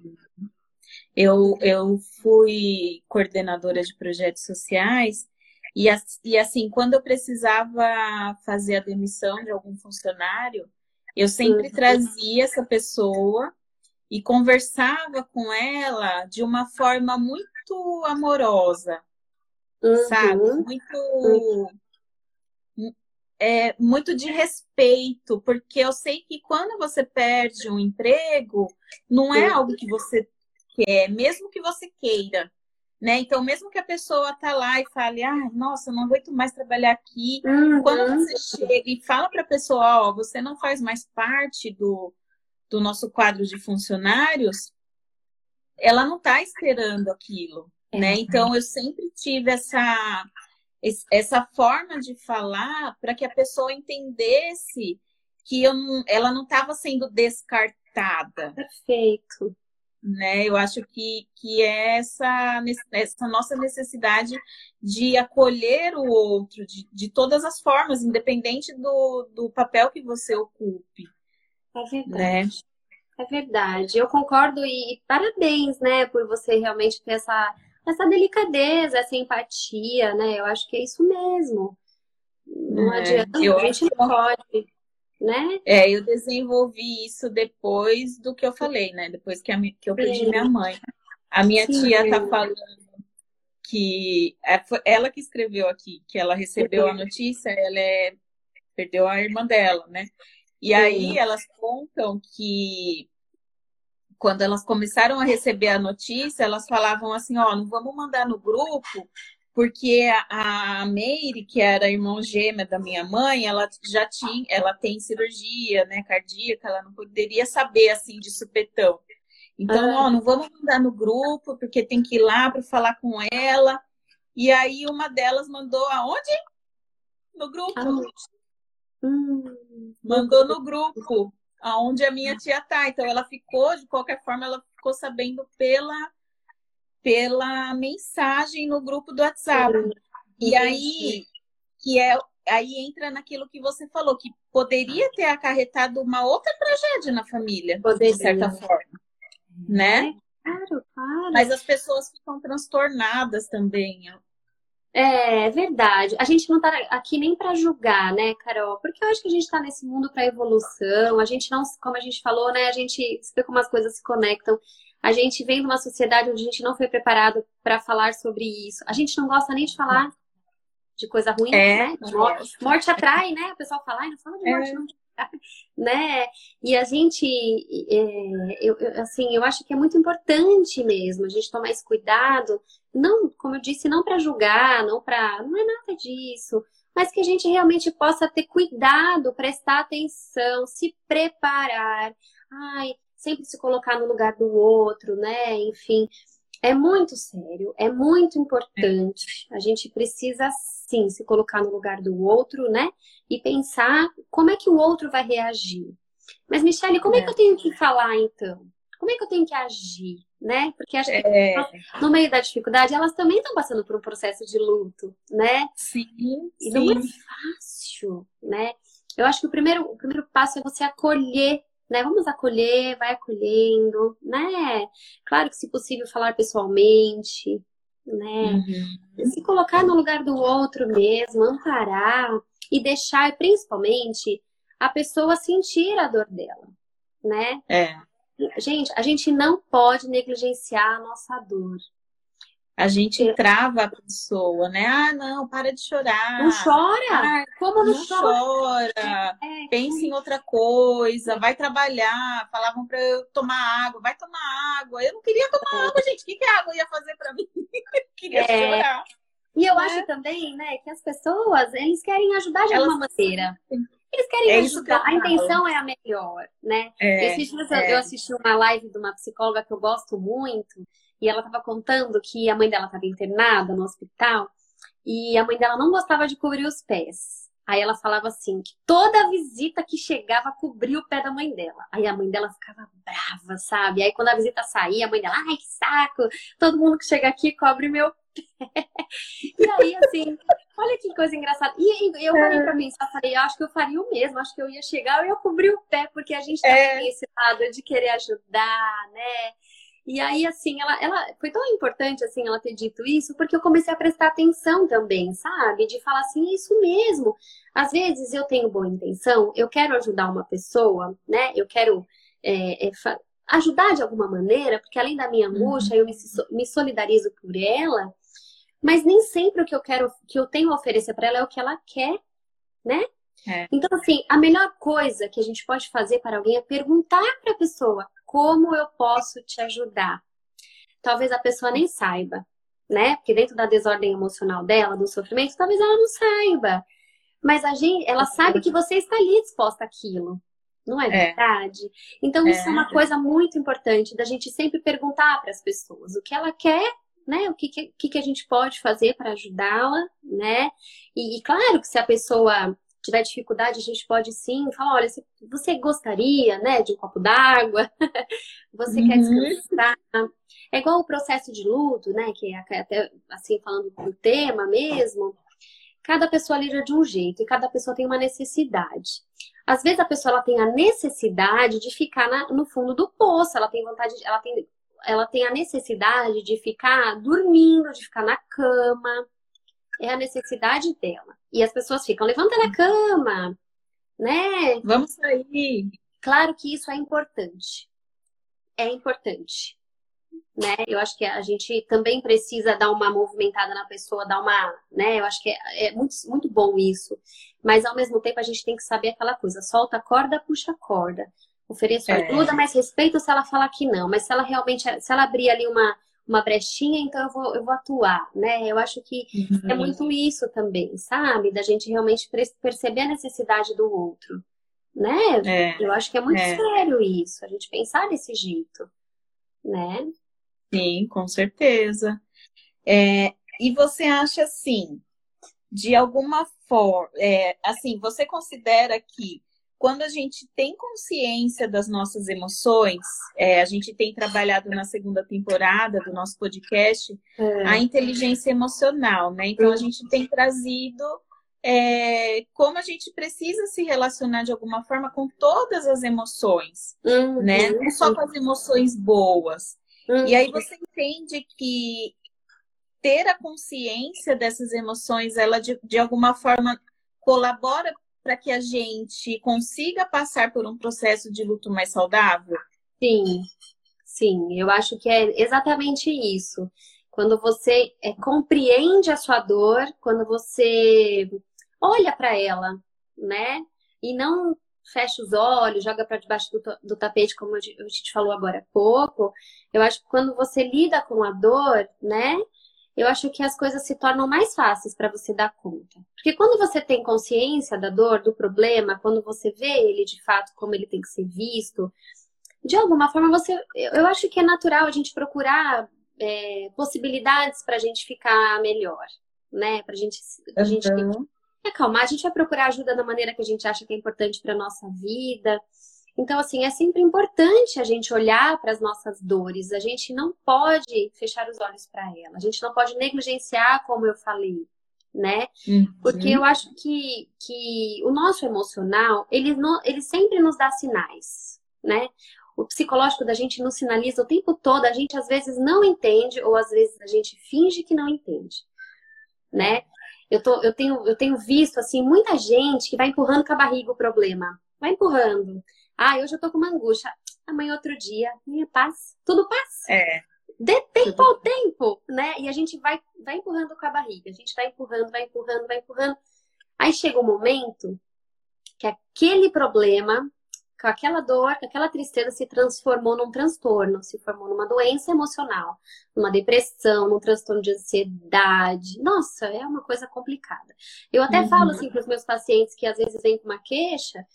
Eu, eu fui coordenadora de projetos sociais e, e assim, quando eu precisava fazer a demissão de algum funcionário, eu sempre uhum. trazia essa pessoa e conversava com ela de uma forma muito muito amorosa, uhum. sabe? Muito. É, muito de respeito, porque eu sei que quando você perde um emprego, não é algo que você quer, mesmo que você queira. Né? Então, mesmo que a pessoa tá lá e fale, ah, nossa, não aguento mais trabalhar aqui, uhum. quando você chega e fala para a pessoa, ó, oh, você não faz mais parte do, do nosso quadro de funcionários, ela não está esperando aquilo, é. né? Então eu sempre tive essa essa forma de falar para que a pessoa entendesse que eu ela não estava sendo descartada. Perfeito. Né? Eu acho que, que é essa, essa nossa necessidade de acolher o outro de, de todas as formas, independente do, do papel que você ocupe. É verdade. Né? É verdade, eu concordo e parabéns, né, por você realmente ter essa, essa delicadeza, essa empatia, né? Eu acho que é isso mesmo. Não é, adianta, eu a gente não pode, né? É, eu desenvolvi isso depois do que eu falei, né? Depois que, a, que eu perdi minha mãe. A minha Sim. tia tá falando que é, foi ela que escreveu aqui, que ela recebeu a notícia, ela é, perdeu a irmã dela, né? E aí elas contam que quando elas começaram a receber a notícia, elas falavam assim, ó, não vamos mandar no grupo, porque a, Meire, que era a irmã gêmea da minha mãe, ela já tinha, ela tem cirurgia, né, cardíaca, ela não poderia saber assim de supetão. Então, ah. ó, não vamos mandar no grupo, porque tem que ir lá para falar com ela. E aí uma delas mandou aonde? No grupo. Ah. Hum. Mandou no grupo aonde a minha tia tá. Então ela ficou, de qualquer forma, ela ficou sabendo pela pela mensagem no grupo do WhatsApp. E aí que é aí entra naquilo que você falou, que poderia ter acarretado uma outra tragédia na família, poderia. de certa forma, né? Claro, claro. Mas as pessoas ficam transtornadas também. É, verdade. A gente não tá aqui nem para julgar, né, Carol? Porque eu acho que a gente tá nesse mundo para evolução. A gente não, como a gente falou, né, a gente vê como as coisas se conectam. A gente vem de uma sociedade onde a gente não foi preparado para falar sobre isso. A gente não gosta nem de falar de coisa ruim, é, né? Morte, morte atrai, né? O pessoal fala, ai, não fala de morte, é. não né? E a gente, é, eu, eu, assim, eu acho que é muito importante mesmo a gente tomar esse cuidado, não, como eu disse, não para julgar, não para, não é nada disso, mas que a gente realmente possa ter cuidado, prestar atenção, se preparar, ai, sempre se colocar no lugar do outro, né? Enfim, é muito sério, é muito importante. A gente precisa sim se colocar no lugar do outro, né? E pensar como é que o outro vai reagir. Mas, Michelle, como é, é que eu tenho que falar então? Como é que eu tenho que agir, né? Porque acho que é. no meio da dificuldade elas também estão passando por um processo de luto, né? Sim. E sim. não é fácil, né? Eu acho que o primeiro, o primeiro passo é você acolher né? Vamos acolher, vai acolhendo, né? Claro que se possível falar pessoalmente, né? Uhum. Se colocar no lugar do outro mesmo, amparar e deixar, principalmente, a pessoa sentir a dor dela, né? É. Gente, a gente não pode negligenciar a nossa dor a gente é. trava a pessoa, né? Ah, não, para de chorar. Não chora? Ah, Como não, não chora? chora. É, Pense em outra coisa, vai trabalhar. Falavam para eu tomar água, vai tomar água. Eu não queria tomar é. água, gente. O que, que a água ia fazer para mim? eu queria é. chorar. E eu acho também, né, que as pessoas, eles querem ajudar de Elas... alguma maneira. Eles querem é ajudar. A intenção é a melhor, né? É, dias eu assisti uma live de uma psicóloga que eu gosto muito, e ela estava contando que a mãe dela estava internada no hospital e a mãe dela não gostava de cobrir os pés. Aí ela falava assim, que toda visita que chegava cobria o pé da mãe dela. Aí a mãe dela ficava brava, sabe? Aí quando a visita saía, a mãe dela, ai que saco, todo mundo que chega aqui cobre meu pé. E aí, assim, olha que coisa engraçada. E eu falei pra pensar, falei, acho que eu faria o mesmo, acho que eu ia chegar, eu ia cobrir o pé, porque a gente também é. esse lado de querer ajudar, né? E aí, assim, ela, ela foi tão importante, assim, ela ter dito isso, porque eu comecei a prestar atenção também, sabe? De falar assim, é isso mesmo. Às vezes eu tenho boa intenção, eu quero ajudar uma pessoa, né? Eu quero é, é, ajudar de alguma maneira, porque além da minha angústia, uhum. eu me, me solidarizo por ela, mas nem sempre o que eu quero, que eu tenho a oferecer para ela é o que ela quer, né? É. Então, assim, a melhor coisa que a gente pode fazer para alguém é perguntar para a pessoa como eu posso te ajudar. Talvez a pessoa nem saiba, né? Porque dentro da desordem emocional dela, do sofrimento, talvez ela não saiba. Mas a gente, ela sabe que você está ali disposta àquilo. Não é, é. verdade? Então, isso é. é uma coisa muito importante da gente sempre perguntar para as pessoas o que ela quer né? O que, que, que a gente pode fazer para ajudá-la, né? E, e, claro que se a pessoa tiver dificuldade, a gente pode sim falar, olha, você gostaria, né, de um copo d'água? você uhum. quer descansar? É igual o processo de luto, né, que é até assim falando do tema mesmo. Cada pessoa lida de um jeito e cada pessoa tem uma necessidade. Às vezes a pessoa ela tem a necessidade de ficar na, no fundo do poço, ela tem vontade, ela tem, ela tem a necessidade de ficar dormindo, de ficar na cama, é a necessidade dela. E as pessoas ficam, levanta da cama, né? Vamos sair. Claro que isso é importante. É importante. Né? Eu acho que a gente também precisa dar uma movimentada na pessoa, dar uma, né? Eu acho que é, é, muito, muito bom isso. Mas ao mesmo tempo a gente tem que saber aquela coisa, solta a corda, puxa a corda. Ofereço é. ajuda, mas respeito se ela falar que não. Mas se ela realmente, se ela abrir ali uma, uma brechinha, então eu vou, eu vou atuar, né? Eu acho que uhum. é muito isso também, sabe? Da gente realmente perceber a necessidade do outro, né? É. Eu acho que é muito é. sério isso, a gente pensar desse jeito, né? Sim, com certeza. É, e você acha assim, de alguma forma, é, assim, você considera que quando a gente tem consciência das nossas emoções, é, a gente tem trabalhado na segunda temporada do nosso podcast é. a inteligência emocional, né? Então a gente tem trazido é, como a gente precisa se relacionar de alguma forma com todas as emoções, uhum. né? Não só com as emoções boas. Uhum. E aí você entende que ter a consciência dessas emoções, ela de, de alguma forma colabora para que a gente consiga passar por um processo de luto mais saudável? Sim, sim, eu acho que é exatamente isso. Quando você é, compreende a sua dor, quando você olha para ela, né? E não fecha os olhos, joga para debaixo do, do, tapete, como a gente falou agora há pouco. Eu acho que quando você lida com a dor, né? Eu acho que as coisas se tornam mais fáceis para você dar conta. Porque quando você tem consciência da dor, do problema, quando você vê ele de fato como ele tem que ser visto, de alguma forma você. Eu acho que é natural a gente procurar é, possibilidades para a gente ficar melhor, né? Para gente, a gente acalmar, a gente vai procurar ajuda da maneira que a gente acha que é importante para nossa vida. Então, assim, é sempre importante a gente olhar para as nossas dores. A gente não pode fechar os olhos para ela. A gente não pode negligenciar, como eu falei, né? Uhum. Porque eu acho que, que o nosso emocional, ele, não, ele sempre nos dá sinais, né? O psicológico da gente nos sinaliza o tempo todo. A gente às vezes não entende ou às vezes a gente finge que não entende, né? Eu, tô, eu, tenho, eu tenho visto, assim, muita gente que vai empurrando com a barriga o problema. Vai empurrando. Ah, hoje eu tô com uma angústia. Amanhã outro dia, minha paz. Tudo passa. É. Dê tempo ao tempo, né? E a gente vai, vai empurrando com a barriga. A gente vai empurrando, vai empurrando, vai empurrando. Aí chega um momento que aquele problema, com aquela dor, com aquela tristeza se transformou num transtorno, se formou numa doença emocional, numa depressão, num transtorno de ansiedade. Nossa, é uma coisa complicada. Eu até uhum. falo assim para os meus pacientes que às vezes vem com uma queixa,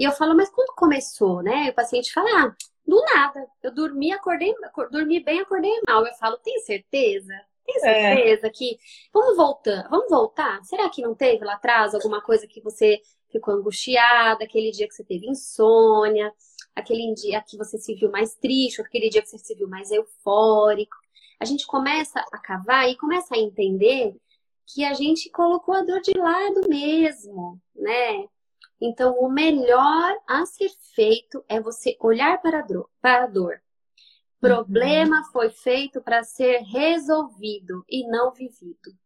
e eu falo, mas quando começou, né? E o paciente fala, ah, do nada. Eu dormi, acordei, dormi bem, acordei mal. Eu falo, tem certeza? Tem é. certeza é. que. Vamos voltar, vamos voltar? Será que não teve lá atrás alguma coisa que você ficou angustiada, aquele dia que você teve insônia, aquele dia que você se viu mais triste, aquele dia que você se viu mais eufórico? A gente começa a cavar e começa a entender que a gente colocou a dor de lado mesmo, né? Então, o melhor a ser feito é você olhar para a dor. A dor. Problema uhum. foi feito para ser resolvido e não vivido.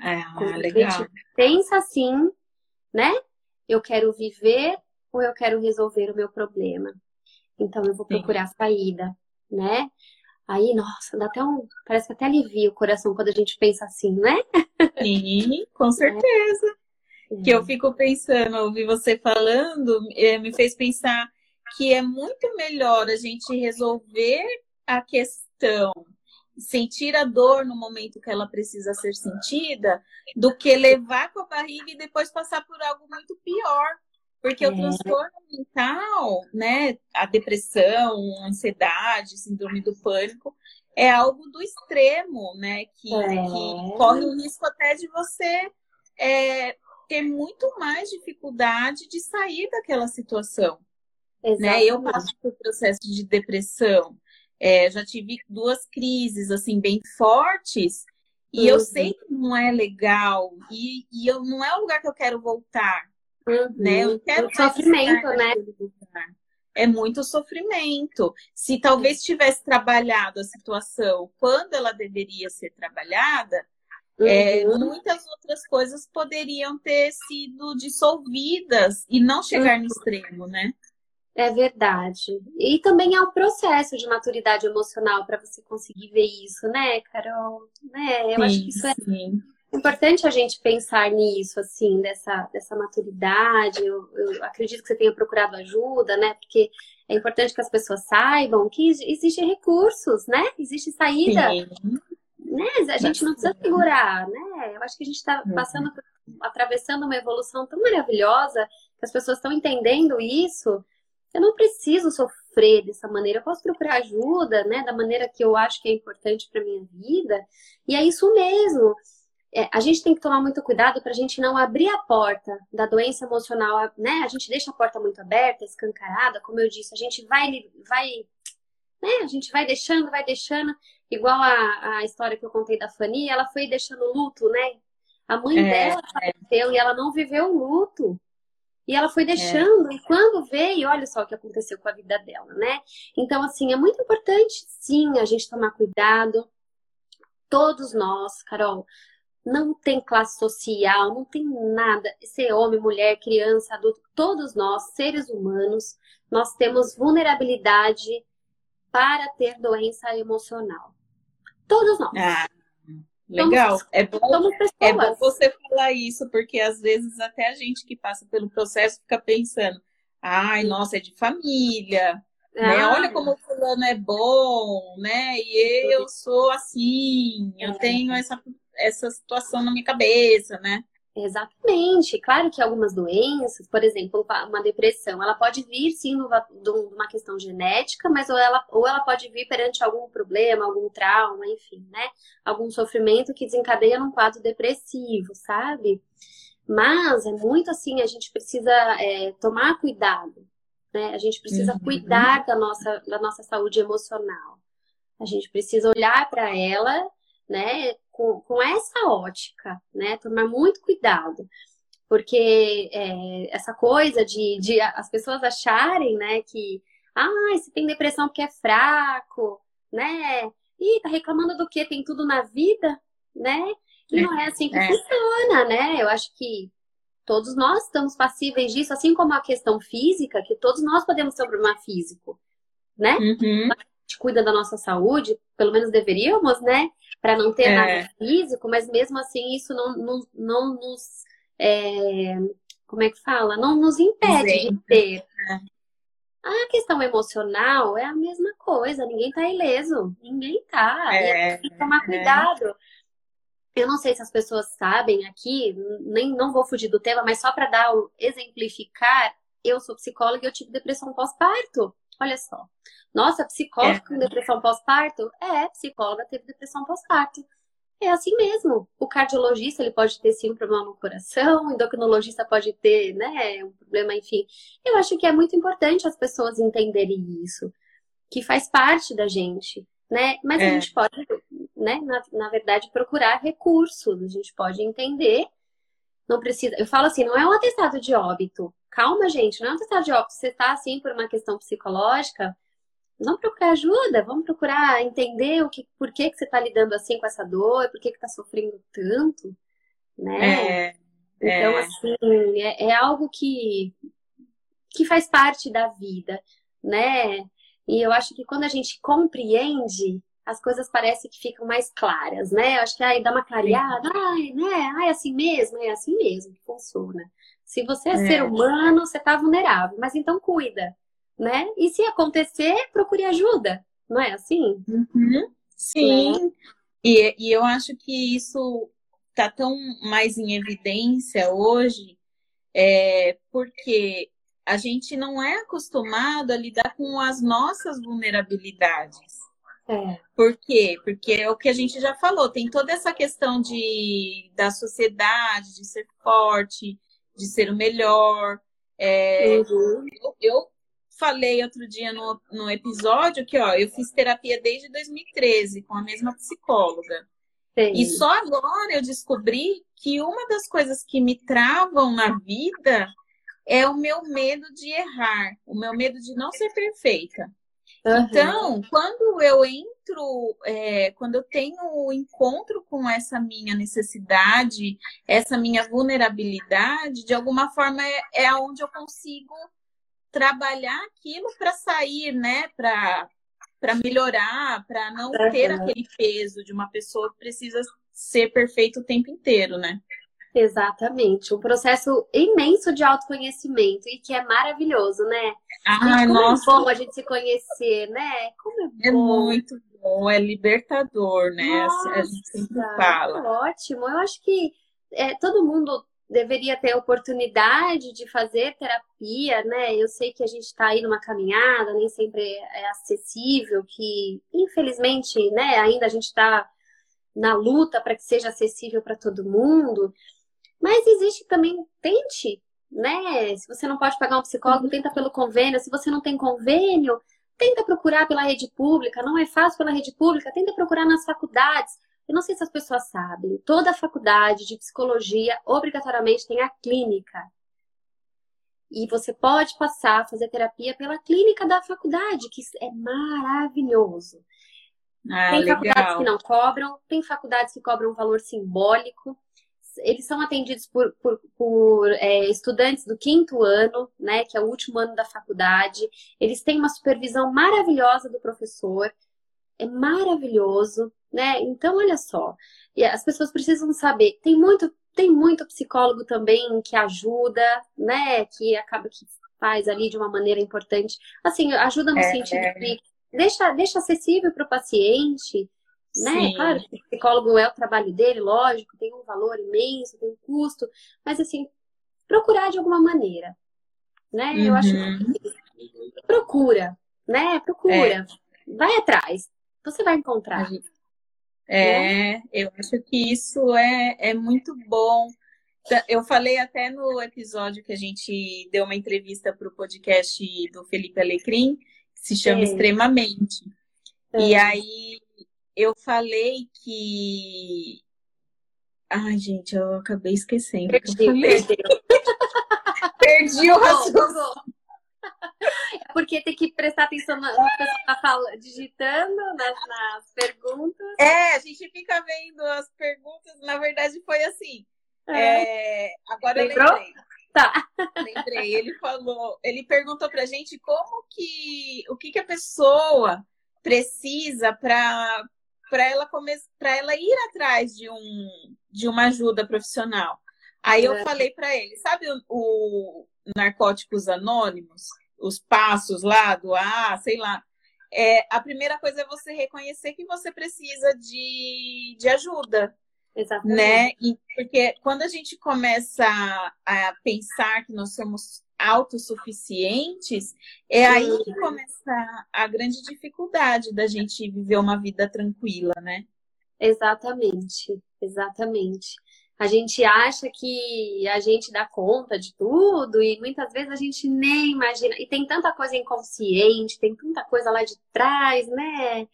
É, ah, legal. pensa assim, né? Eu quero viver ou eu quero resolver o meu problema. Então eu vou procurar Sim. saída, né? Aí, nossa, dá até um. Parece que até alivia o coração quando a gente pensa assim, né? Sim, com certeza que eu fico pensando, ouvir você falando, é, me fez pensar que é muito melhor a gente resolver a questão, sentir a dor no momento que ela precisa ser sentida, do que levar com a barriga e depois passar por algo muito pior. Porque é. o transtorno mental, né, a depressão, a ansiedade, síndrome do pânico, é algo do extremo, né, que, é. que corre o risco até de você é, ter muito mais dificuldade de sair daquela situação. Né? Eu passo por processo de depressão. É, já tive duas crises assim bem fortes e uhum. eu sei que não é legal e, e eu não é o lugar que eu quero voltar, uhum. né? Eu quero sofrimento, né? É muito sofrimento. Se talvez tivesse trabalhado a situação quando ela deveria ser trabalhada, é, uhum. muitas outras coisas poderiam ter sido dissolvidas e não chegar uhum. no extremo, né? É verdade. E também é um processo de maturidade emocional para você conseguir ver isso, né, Carol? Né? Eu sim, acho que isso é, é importante a gente pensar nisso, assim, dessa, dessa maturidade. Eu, eu acredito que você tenha procurado ajuda, né? Porque é importante que as pessoas saibam que existem recursos, né? Existe saída. Sim. Né? A gente não precisa segurar, né? Eu acho que a gente está uhum. passando, atravessando uma evolução tão maravilhosa, que as pessoas estão entendendo isso. Eu não preciso sofrer dessa maneira, eu posso procurar ajuda, né? Da maneira que eu acho que é importante para minha vida. E é isso mesmo é, a gente tem que tomar muito cuidado para a gente não abrir a porta da doença emocional, né? A gente deixa a porta muito aberta, escancarada, como eu disse, a gente vai, vai, né? A gente vai deixando, vai deixando, igual a, a história que eu contei da Fanny, ela foi deixando luto, né? A mãe é, dela faleceu é. e ela não viveu o luto. E ela foi deixando, é. e quando veio, olha só o que aconteceu com a vida dela, né? Então, assim, é muito importante, sim, a gente tomar cuidado. Todos nós, Carol, não tem classe social, não tem nada. Ser homem, mulher, criança, adulto, todos nós, seres humanos, nós temos vulnerabilidade para ter doença emocional. Todos nós. Ah, legal. Somos, é, bom, é bom você falar isso, porque às vezes até a gente que passa pelo processo fica pensando, ai, nossa, é de família. Né? Ah. Olha como o fulano é bom, né? E eu sou assim, eu é. tenho essa essa situação na minha cabeça, né? Exatamente. Claro que algumas doenças, por exemplo, uma depressão, ela pode vir sim de uma questão genética, mas ou ela, ou ela pode vir perante algum problema, algum trauma, enfim, né? Algum sofrimento que desencadeia num quadro depressivo, sabe? Mas é muito assim, a gente precisa é, tomar cuidado, né? A gente precisa uhum. cuidar da nossa, da nossa saúde emocional. A gente precisa olhar para ela, né? Com, com essa ótica, né? Tomar muito cuidado. Porque é, essa coisa de, de as pessoas acharem, né, que ah, você tem depressão porque é fraco, né? Ih, tá reclamando do que? Tem tudo na vida, né? E não é assim que é. funciona, né? Eu acho que todos nós estamos passíveis disso, assim como a questão física, que todos nós podemos ter um problema físico, né? Uhum. A gente cuida da nossa saúde, pelo menos deveríamos, né? Para não ter é. nada físico, mas mesmo assim isso não, não, não nos. É, como é que fala? Não nos impede Sim. de ter. É. A questão emocional é a mesma coisa, ninguém tá ileso, ninguém tá. É, tem que tomar é. cuidado. Eu não sei se as pessoas sabem aqui, nem não vou fugir do tema, mas só para dar exemplificar, eu sou psicóloga e eu tive depressão pós-parto. Olha só. Nossa, psicóloga é. com depressão pós-parto? É, psicóloga teve depressão pós-parto. É assim mesmo. O cardiologista ele pode ter sim um problema no coração, o endocrinologista pode ter, né, um problema, enfim. Eu acho que é muito importante as pessoas entenderem isso, que faz parte da gente, né? Mas é. a gente pode, né, na, na verdade, procurar recursos. A gente pode entender. Não precisa. Eu falo assim, não é um atestado de óbito. Calma, gente, não é um atestado de óbito. Você está assim por uma questão psicológica, vamos procurar ajuda, vamos procurar entender o que, por que, que você está lidando assim com essa dor, por que está sofrendo tanto, né? É, então, é. assim, é, é, algo que, que faz parte da vida, né? E eu acho que quando a gente compreende, as coisas parecem que ficam mais claras, né? Eu acho que aí dá uma clareada, ai, né? Ai, é assim mesmo, é assim mesmo que funciona. Se você é, é. ser humano, você está vulnerável, mas então cuida, né? E se acontecer, procure ajuda, não é assim? Uhum. Sim. Né? E, e eu acho que isso está tão mais em evidência hoje, é, porque a gente não é acostumado a lidar com as nossas vulnerabilidades. É. Por quê? Porque é o que a gente já falou, tem toda essa questão de, da sociedade, de ser forte, de ser o melhor. É, uhum. eu, eu, falei outro dia no, no episódio que, ó, eu fiz terapia desde 2013 com a mesma psicóloga. Sim. E só agora eu descobri que uma das coisas que me travam na vida é o meu medo de errar, o meu medo de não ser perfeita. Uhum. Então, quando eu entro, é, quando eu tenho o encontro com essa minha necessidade, essa minha vulnerabilidade, de alguma forma é, é onde eu consigo trabalhar aquilo para sair, né? Para para melhorar, para não uhum. ter aquele peso de uma pessoa que precisa ser perfeito o tempo inteiro, né? Exatamente, um processo imenso de autoconhecimento e que é maravilhoso, né? Ah, como nossa. é bom a gente se conhecer, né? Como é bom. É muito bom, é libertador, né? Nossa, a gente sempre fala. Ótimo, eu acho que é, todo mundo deveria ter a oportunidade de fazer terapia, né? Eu sei que a gente está aí numa caminhada, nem sempre é acessível, que infelizmente, né, ainda a gente está na luta para que seja acessível para todo mundo. Mas existe também, tente, né? Se você não pode pagar um psicólogo, uhum. tenta pelo convênio. Se você não tem convênio, tenta procurar pela rede pública. Não é fácil pela rede pública, tenta procurar nas faculdades. Eu não sei se as pessoas sabem, toda faculdade de psicologia obrigatoriamente tem a clínica. E você pode passar a fazer terapia pela clínica da faculdade, que é maravilhoso. Ah, tem legal. faculdades que não cobram, tem faculdades que cobram um valor simbólico eles são atendidos por, por, por é, estudantes do quinto ano, né, que é o último ano da faculdade. Eles têm uma supervisão maravilhosa do professor, é maravilhoso, né? Então, olha só, e as pessoas precisam saber, tem muito, tem muito psicólogo também que ajuda, né, que acaba que faz ali de uma maneira importante. Assim, ajuda no é, sentido é. de deixa, deixa acessível para o paciente, né? Sim. Claro, o psicólogo é o trabalho dele, lógico, tem um valor imenso, tem um custo, mas assim, procurar de alguma maneira, né? Uhum. Eu acho uhum. que procura, né? Procura, é. vai atrás, você vai encontrar. É, né? eu acho que isso é, é muito bom. Eu falei até no episódio que a gente deu uma entrevista para o podcast do Felipe Alecrim, que se chama Extremamente. E aí eu falei que. Ai, gente, eu acabei esquecendo. Perdi, falei. Perdi o raciocínio. É porque tem que prestar atenção no que você está digitando nas, nas, perguntas. É, a gente fica vendo as perguntas. Na verdade, foi assim. É. É, agora Lembrou? eu lembrei. Tá. Lembrei. Ele falou, ele perguntou pra gente como que o que, que a pessoa precisa para para ela começar, para ela ir atrás de um de uma ajuda profissional. Aí eu é. falei para ele, sabe o, o, Narcóticos Anônimos, os passos lá do A, ah, sei lá. É, a primeira coisa é você reconhecer que você precisa de, de ajuda. Exatamente. Né? E, porque quando a gente começa a, a pensar que nós somos autossuficientes, é aí que começa a grande dificuldade da gente viver uma vida tranquila, né? Exatamente, exatamente. A gente acha que a gente dá conta de tudo e muitas vezes a gente nem imagina. E tem tanta coisa inconsciente, tem tanta coisa lá de trás, né?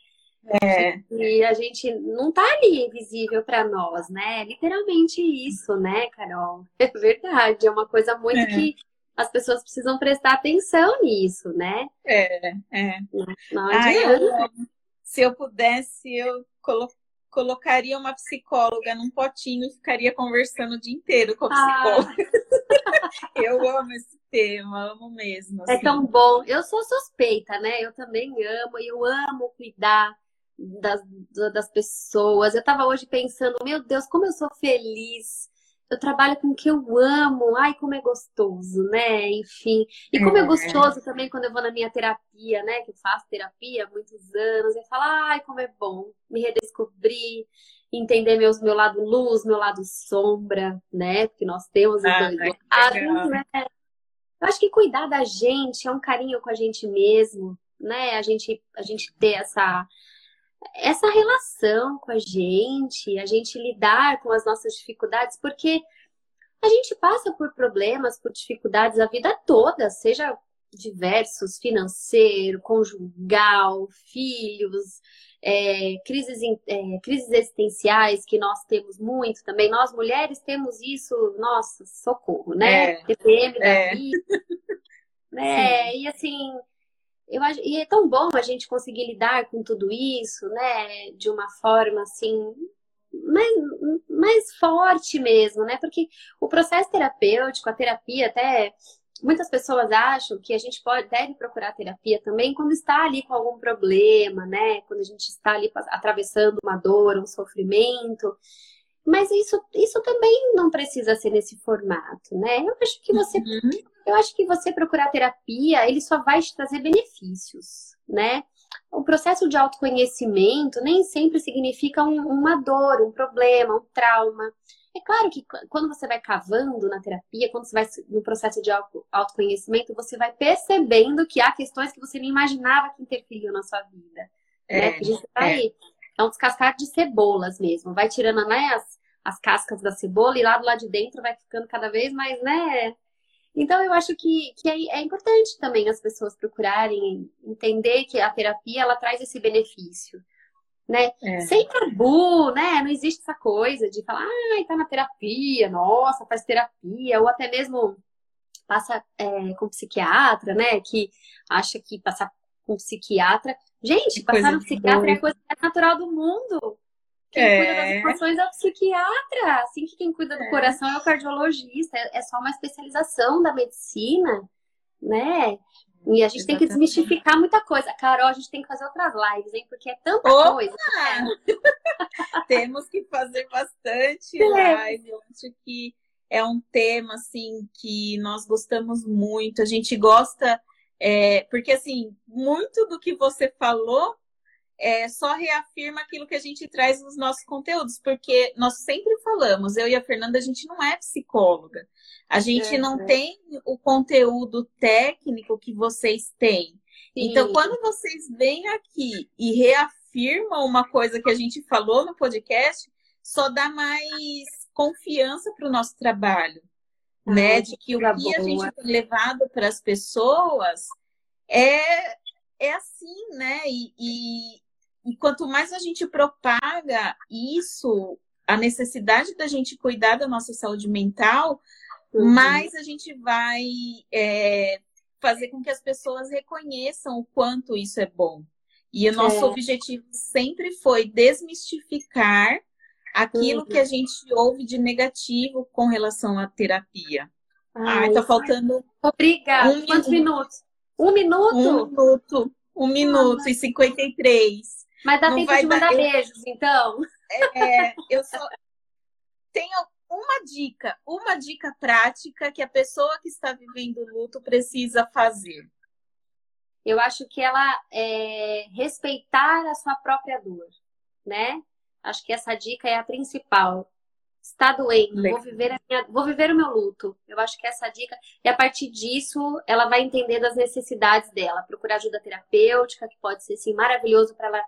É. E a gente não tá ali visível para nós, né? Literalmente isso, né, Carol? É verdade, é uma coisa muito é. que as pessoas precisam prestar atenção nisso, né? É, é. Não, ah, eu, se eu pudesse, eu colo colocaria uma psicóloga num potinho e ficaria conversando o dia inteiro com a ah. psicóloga. Ah. eu amo esse tema, amo mesmo. É assim. É tão bom. Eu sou suspeita, né? Eu também amo, e eu amo cuidar das, das pessoas. Eu tava hoje pensando, meu Deus, como eu sou feliz eu trabalho com o que eu amo, ai, como é gostoso, né? Enfim. E como é, é gostoso também quando eu vou na minha terapia, né? Que eu faço terapia há muitos anos, eu falo, ai, como é bom me redescobrir, entender meus, meu lado luz, meu lado sombra, né? Porque nós temos os ah, dois lados, né? Eu acho que cuidar da gente é um carinho com a gente mesmo, né? A gente, a gente ter essa essa relação com a gente, a gente lidar com as nossas dificuldades, porque a gente passa por problemas, por dificuldades a vida toda, seja diversos, financeiro, conjugal, filhos, é, crises, é, crises existenciais que nós temos muito também. Nós mulheres temos isso, nossa, socorro, né? É, TPM da é. vida. né? E assim, eu acho, e é tão bom a gente conseguir lidar com tudo isso, né, de uma forma assim mais, mais forte mesmo, né? Porque o processo terapêutico, a terapia, até muitas pessoas acham que a gente pode, deve procurar terapia também quando está ali com algum problema, né? Quando a gente está ali atravessando uma dor, um sofrimento. Mas isso, isso também não precisa ser nesse formato, né? Eu acho que você, uhum. Eu acho que você procurar terapia, ele só vai te trazer benefícios, né? O processo de autoconhecimento nem sempre significa um, uma dor, um problema, um trauma. É claro que quando você vai cavando na terapia, quando você vai no processo de autoconhecimento, você vai percebendo que há questões que você nem imaginava que interferiam na sua vida. Né? É, né? Que a gente vai, é. é um descascar de cebolas mesmo. Vai tirando né, as, as cascas da cebola e lá do lado de dentro vai ficando cada vez mais, né? Então eu acho que, que é, é importante também as pessoas procurarem entender que a terapia ela traz esse benefício né? É. Sem tabu, né? Não existe essa coisa de falar, ai, tá na terapia, nossa, faz terapia, ou até mesmo passa é, com psiquiatra, né? Que acha que passar com psiquiatra. Gente, que passar no psiquiatra boa. é a coisa mais natural do mundo. Quem é. cuida das emoções é o psiquiatra, assim que quem cuida do é. coração é o cardiologista, é, é só uma especialização da medicina, né? E a gente Exatamente. tem que desmistificar muita coisa. Carol, a gente tem que fazer outras lives, hein? Porque é tanta Opa! coisa. Temos que fazer bastante live. Eu acho que é um tema, assim, que nós gostamos muito. A gente gosta, é, porque, assim, muito do que você falou é, só reafirma aquilo que a gente traz nos nossos conteúdos, porque nós sempre falamos, eu e a Fernanda, a gente não é psicóloga, a gente é, não é. tem o conteúdo técnico que vocês têm. Sim. Então, quando vocês vêm aqui e reafirmam uma coisa que a gente falou no podcast, só dá mais confiança para o nosso trabalho, ah, né? De que o que boa. a gente tem levado para as pessoas é é assim, né? E, e, e quanto mais a gente propaga isso, a necessidade da gente cuidar da nossa saúde mental, uhum. mais a gente vai é, fazer com que as pessoas reconheçam o quanto isso é bom. E o nosso é. objetivo sempre foi desmistificar aquilo uhum. que a gente ouve de negativo com relação à terapia. Ai, tá faltando. Obrigada. Um Quantos minutos? Um minuto? Um minuto. Um minuto e 53. Mas dá tempo de mandar dar... beijos, então. É, eu só tenho uma dica, uma dica prática que a pessoa que está vivendo o luto precisa fazer. Eu acho que ela é respeitar a sua própria dor, né? Acho que essa dica é a principal. Está doendo, vou viver, minha, vou viver o meu luto. Eu acho que essa dica, e a partir disso, ela vai entender das necessidades dela. Procurar ajuda terapêutica, que pode ser sim maravilhoso para ela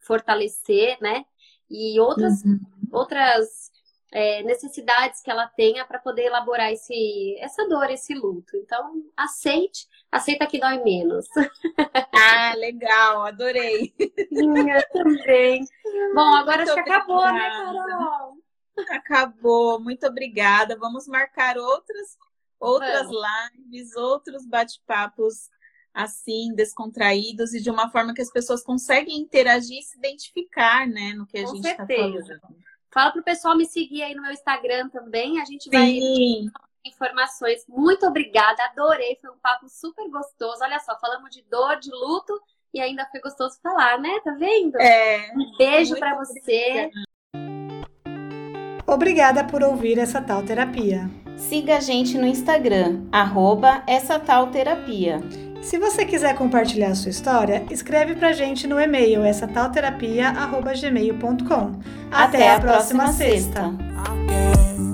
fortalecer, né? E outras, uhum. outras é, necessidades que ela tenha para poder elaborar esse, essa dor, esse luto. Então, aceite, aceita que dói menos. Ah, legal, adorei. Eu também. Bom, agora Muito acho que acabou, né, Carol? Acabou, muito obrigada. Vamos marcar outras, outras Vamos. lives, outros bate-papos assim, descontraídos e de uma forma que as pessoas conseguem interagir e se identificar, né, no que a Com gente está falando. Fala pro pessoal me seguir aí no meu Instagram também, a gente vai Sim. informações. Muito obrigada, adorei, foi um papo super gostoso. Olha só, falamos de dor, de luto e ainda foi gostoso falar, né? Tá vendo? É. Um beijo para você. Obrigada por ouvir essa tal terapia. Siga a gente no Instagram, arroba essa tal terapia. Se você quiser compartilhar a sua história, escreve pra gente no e-mail essa talterapia@gmail.com. Até, Até a próxima, próxima sexta. sexta.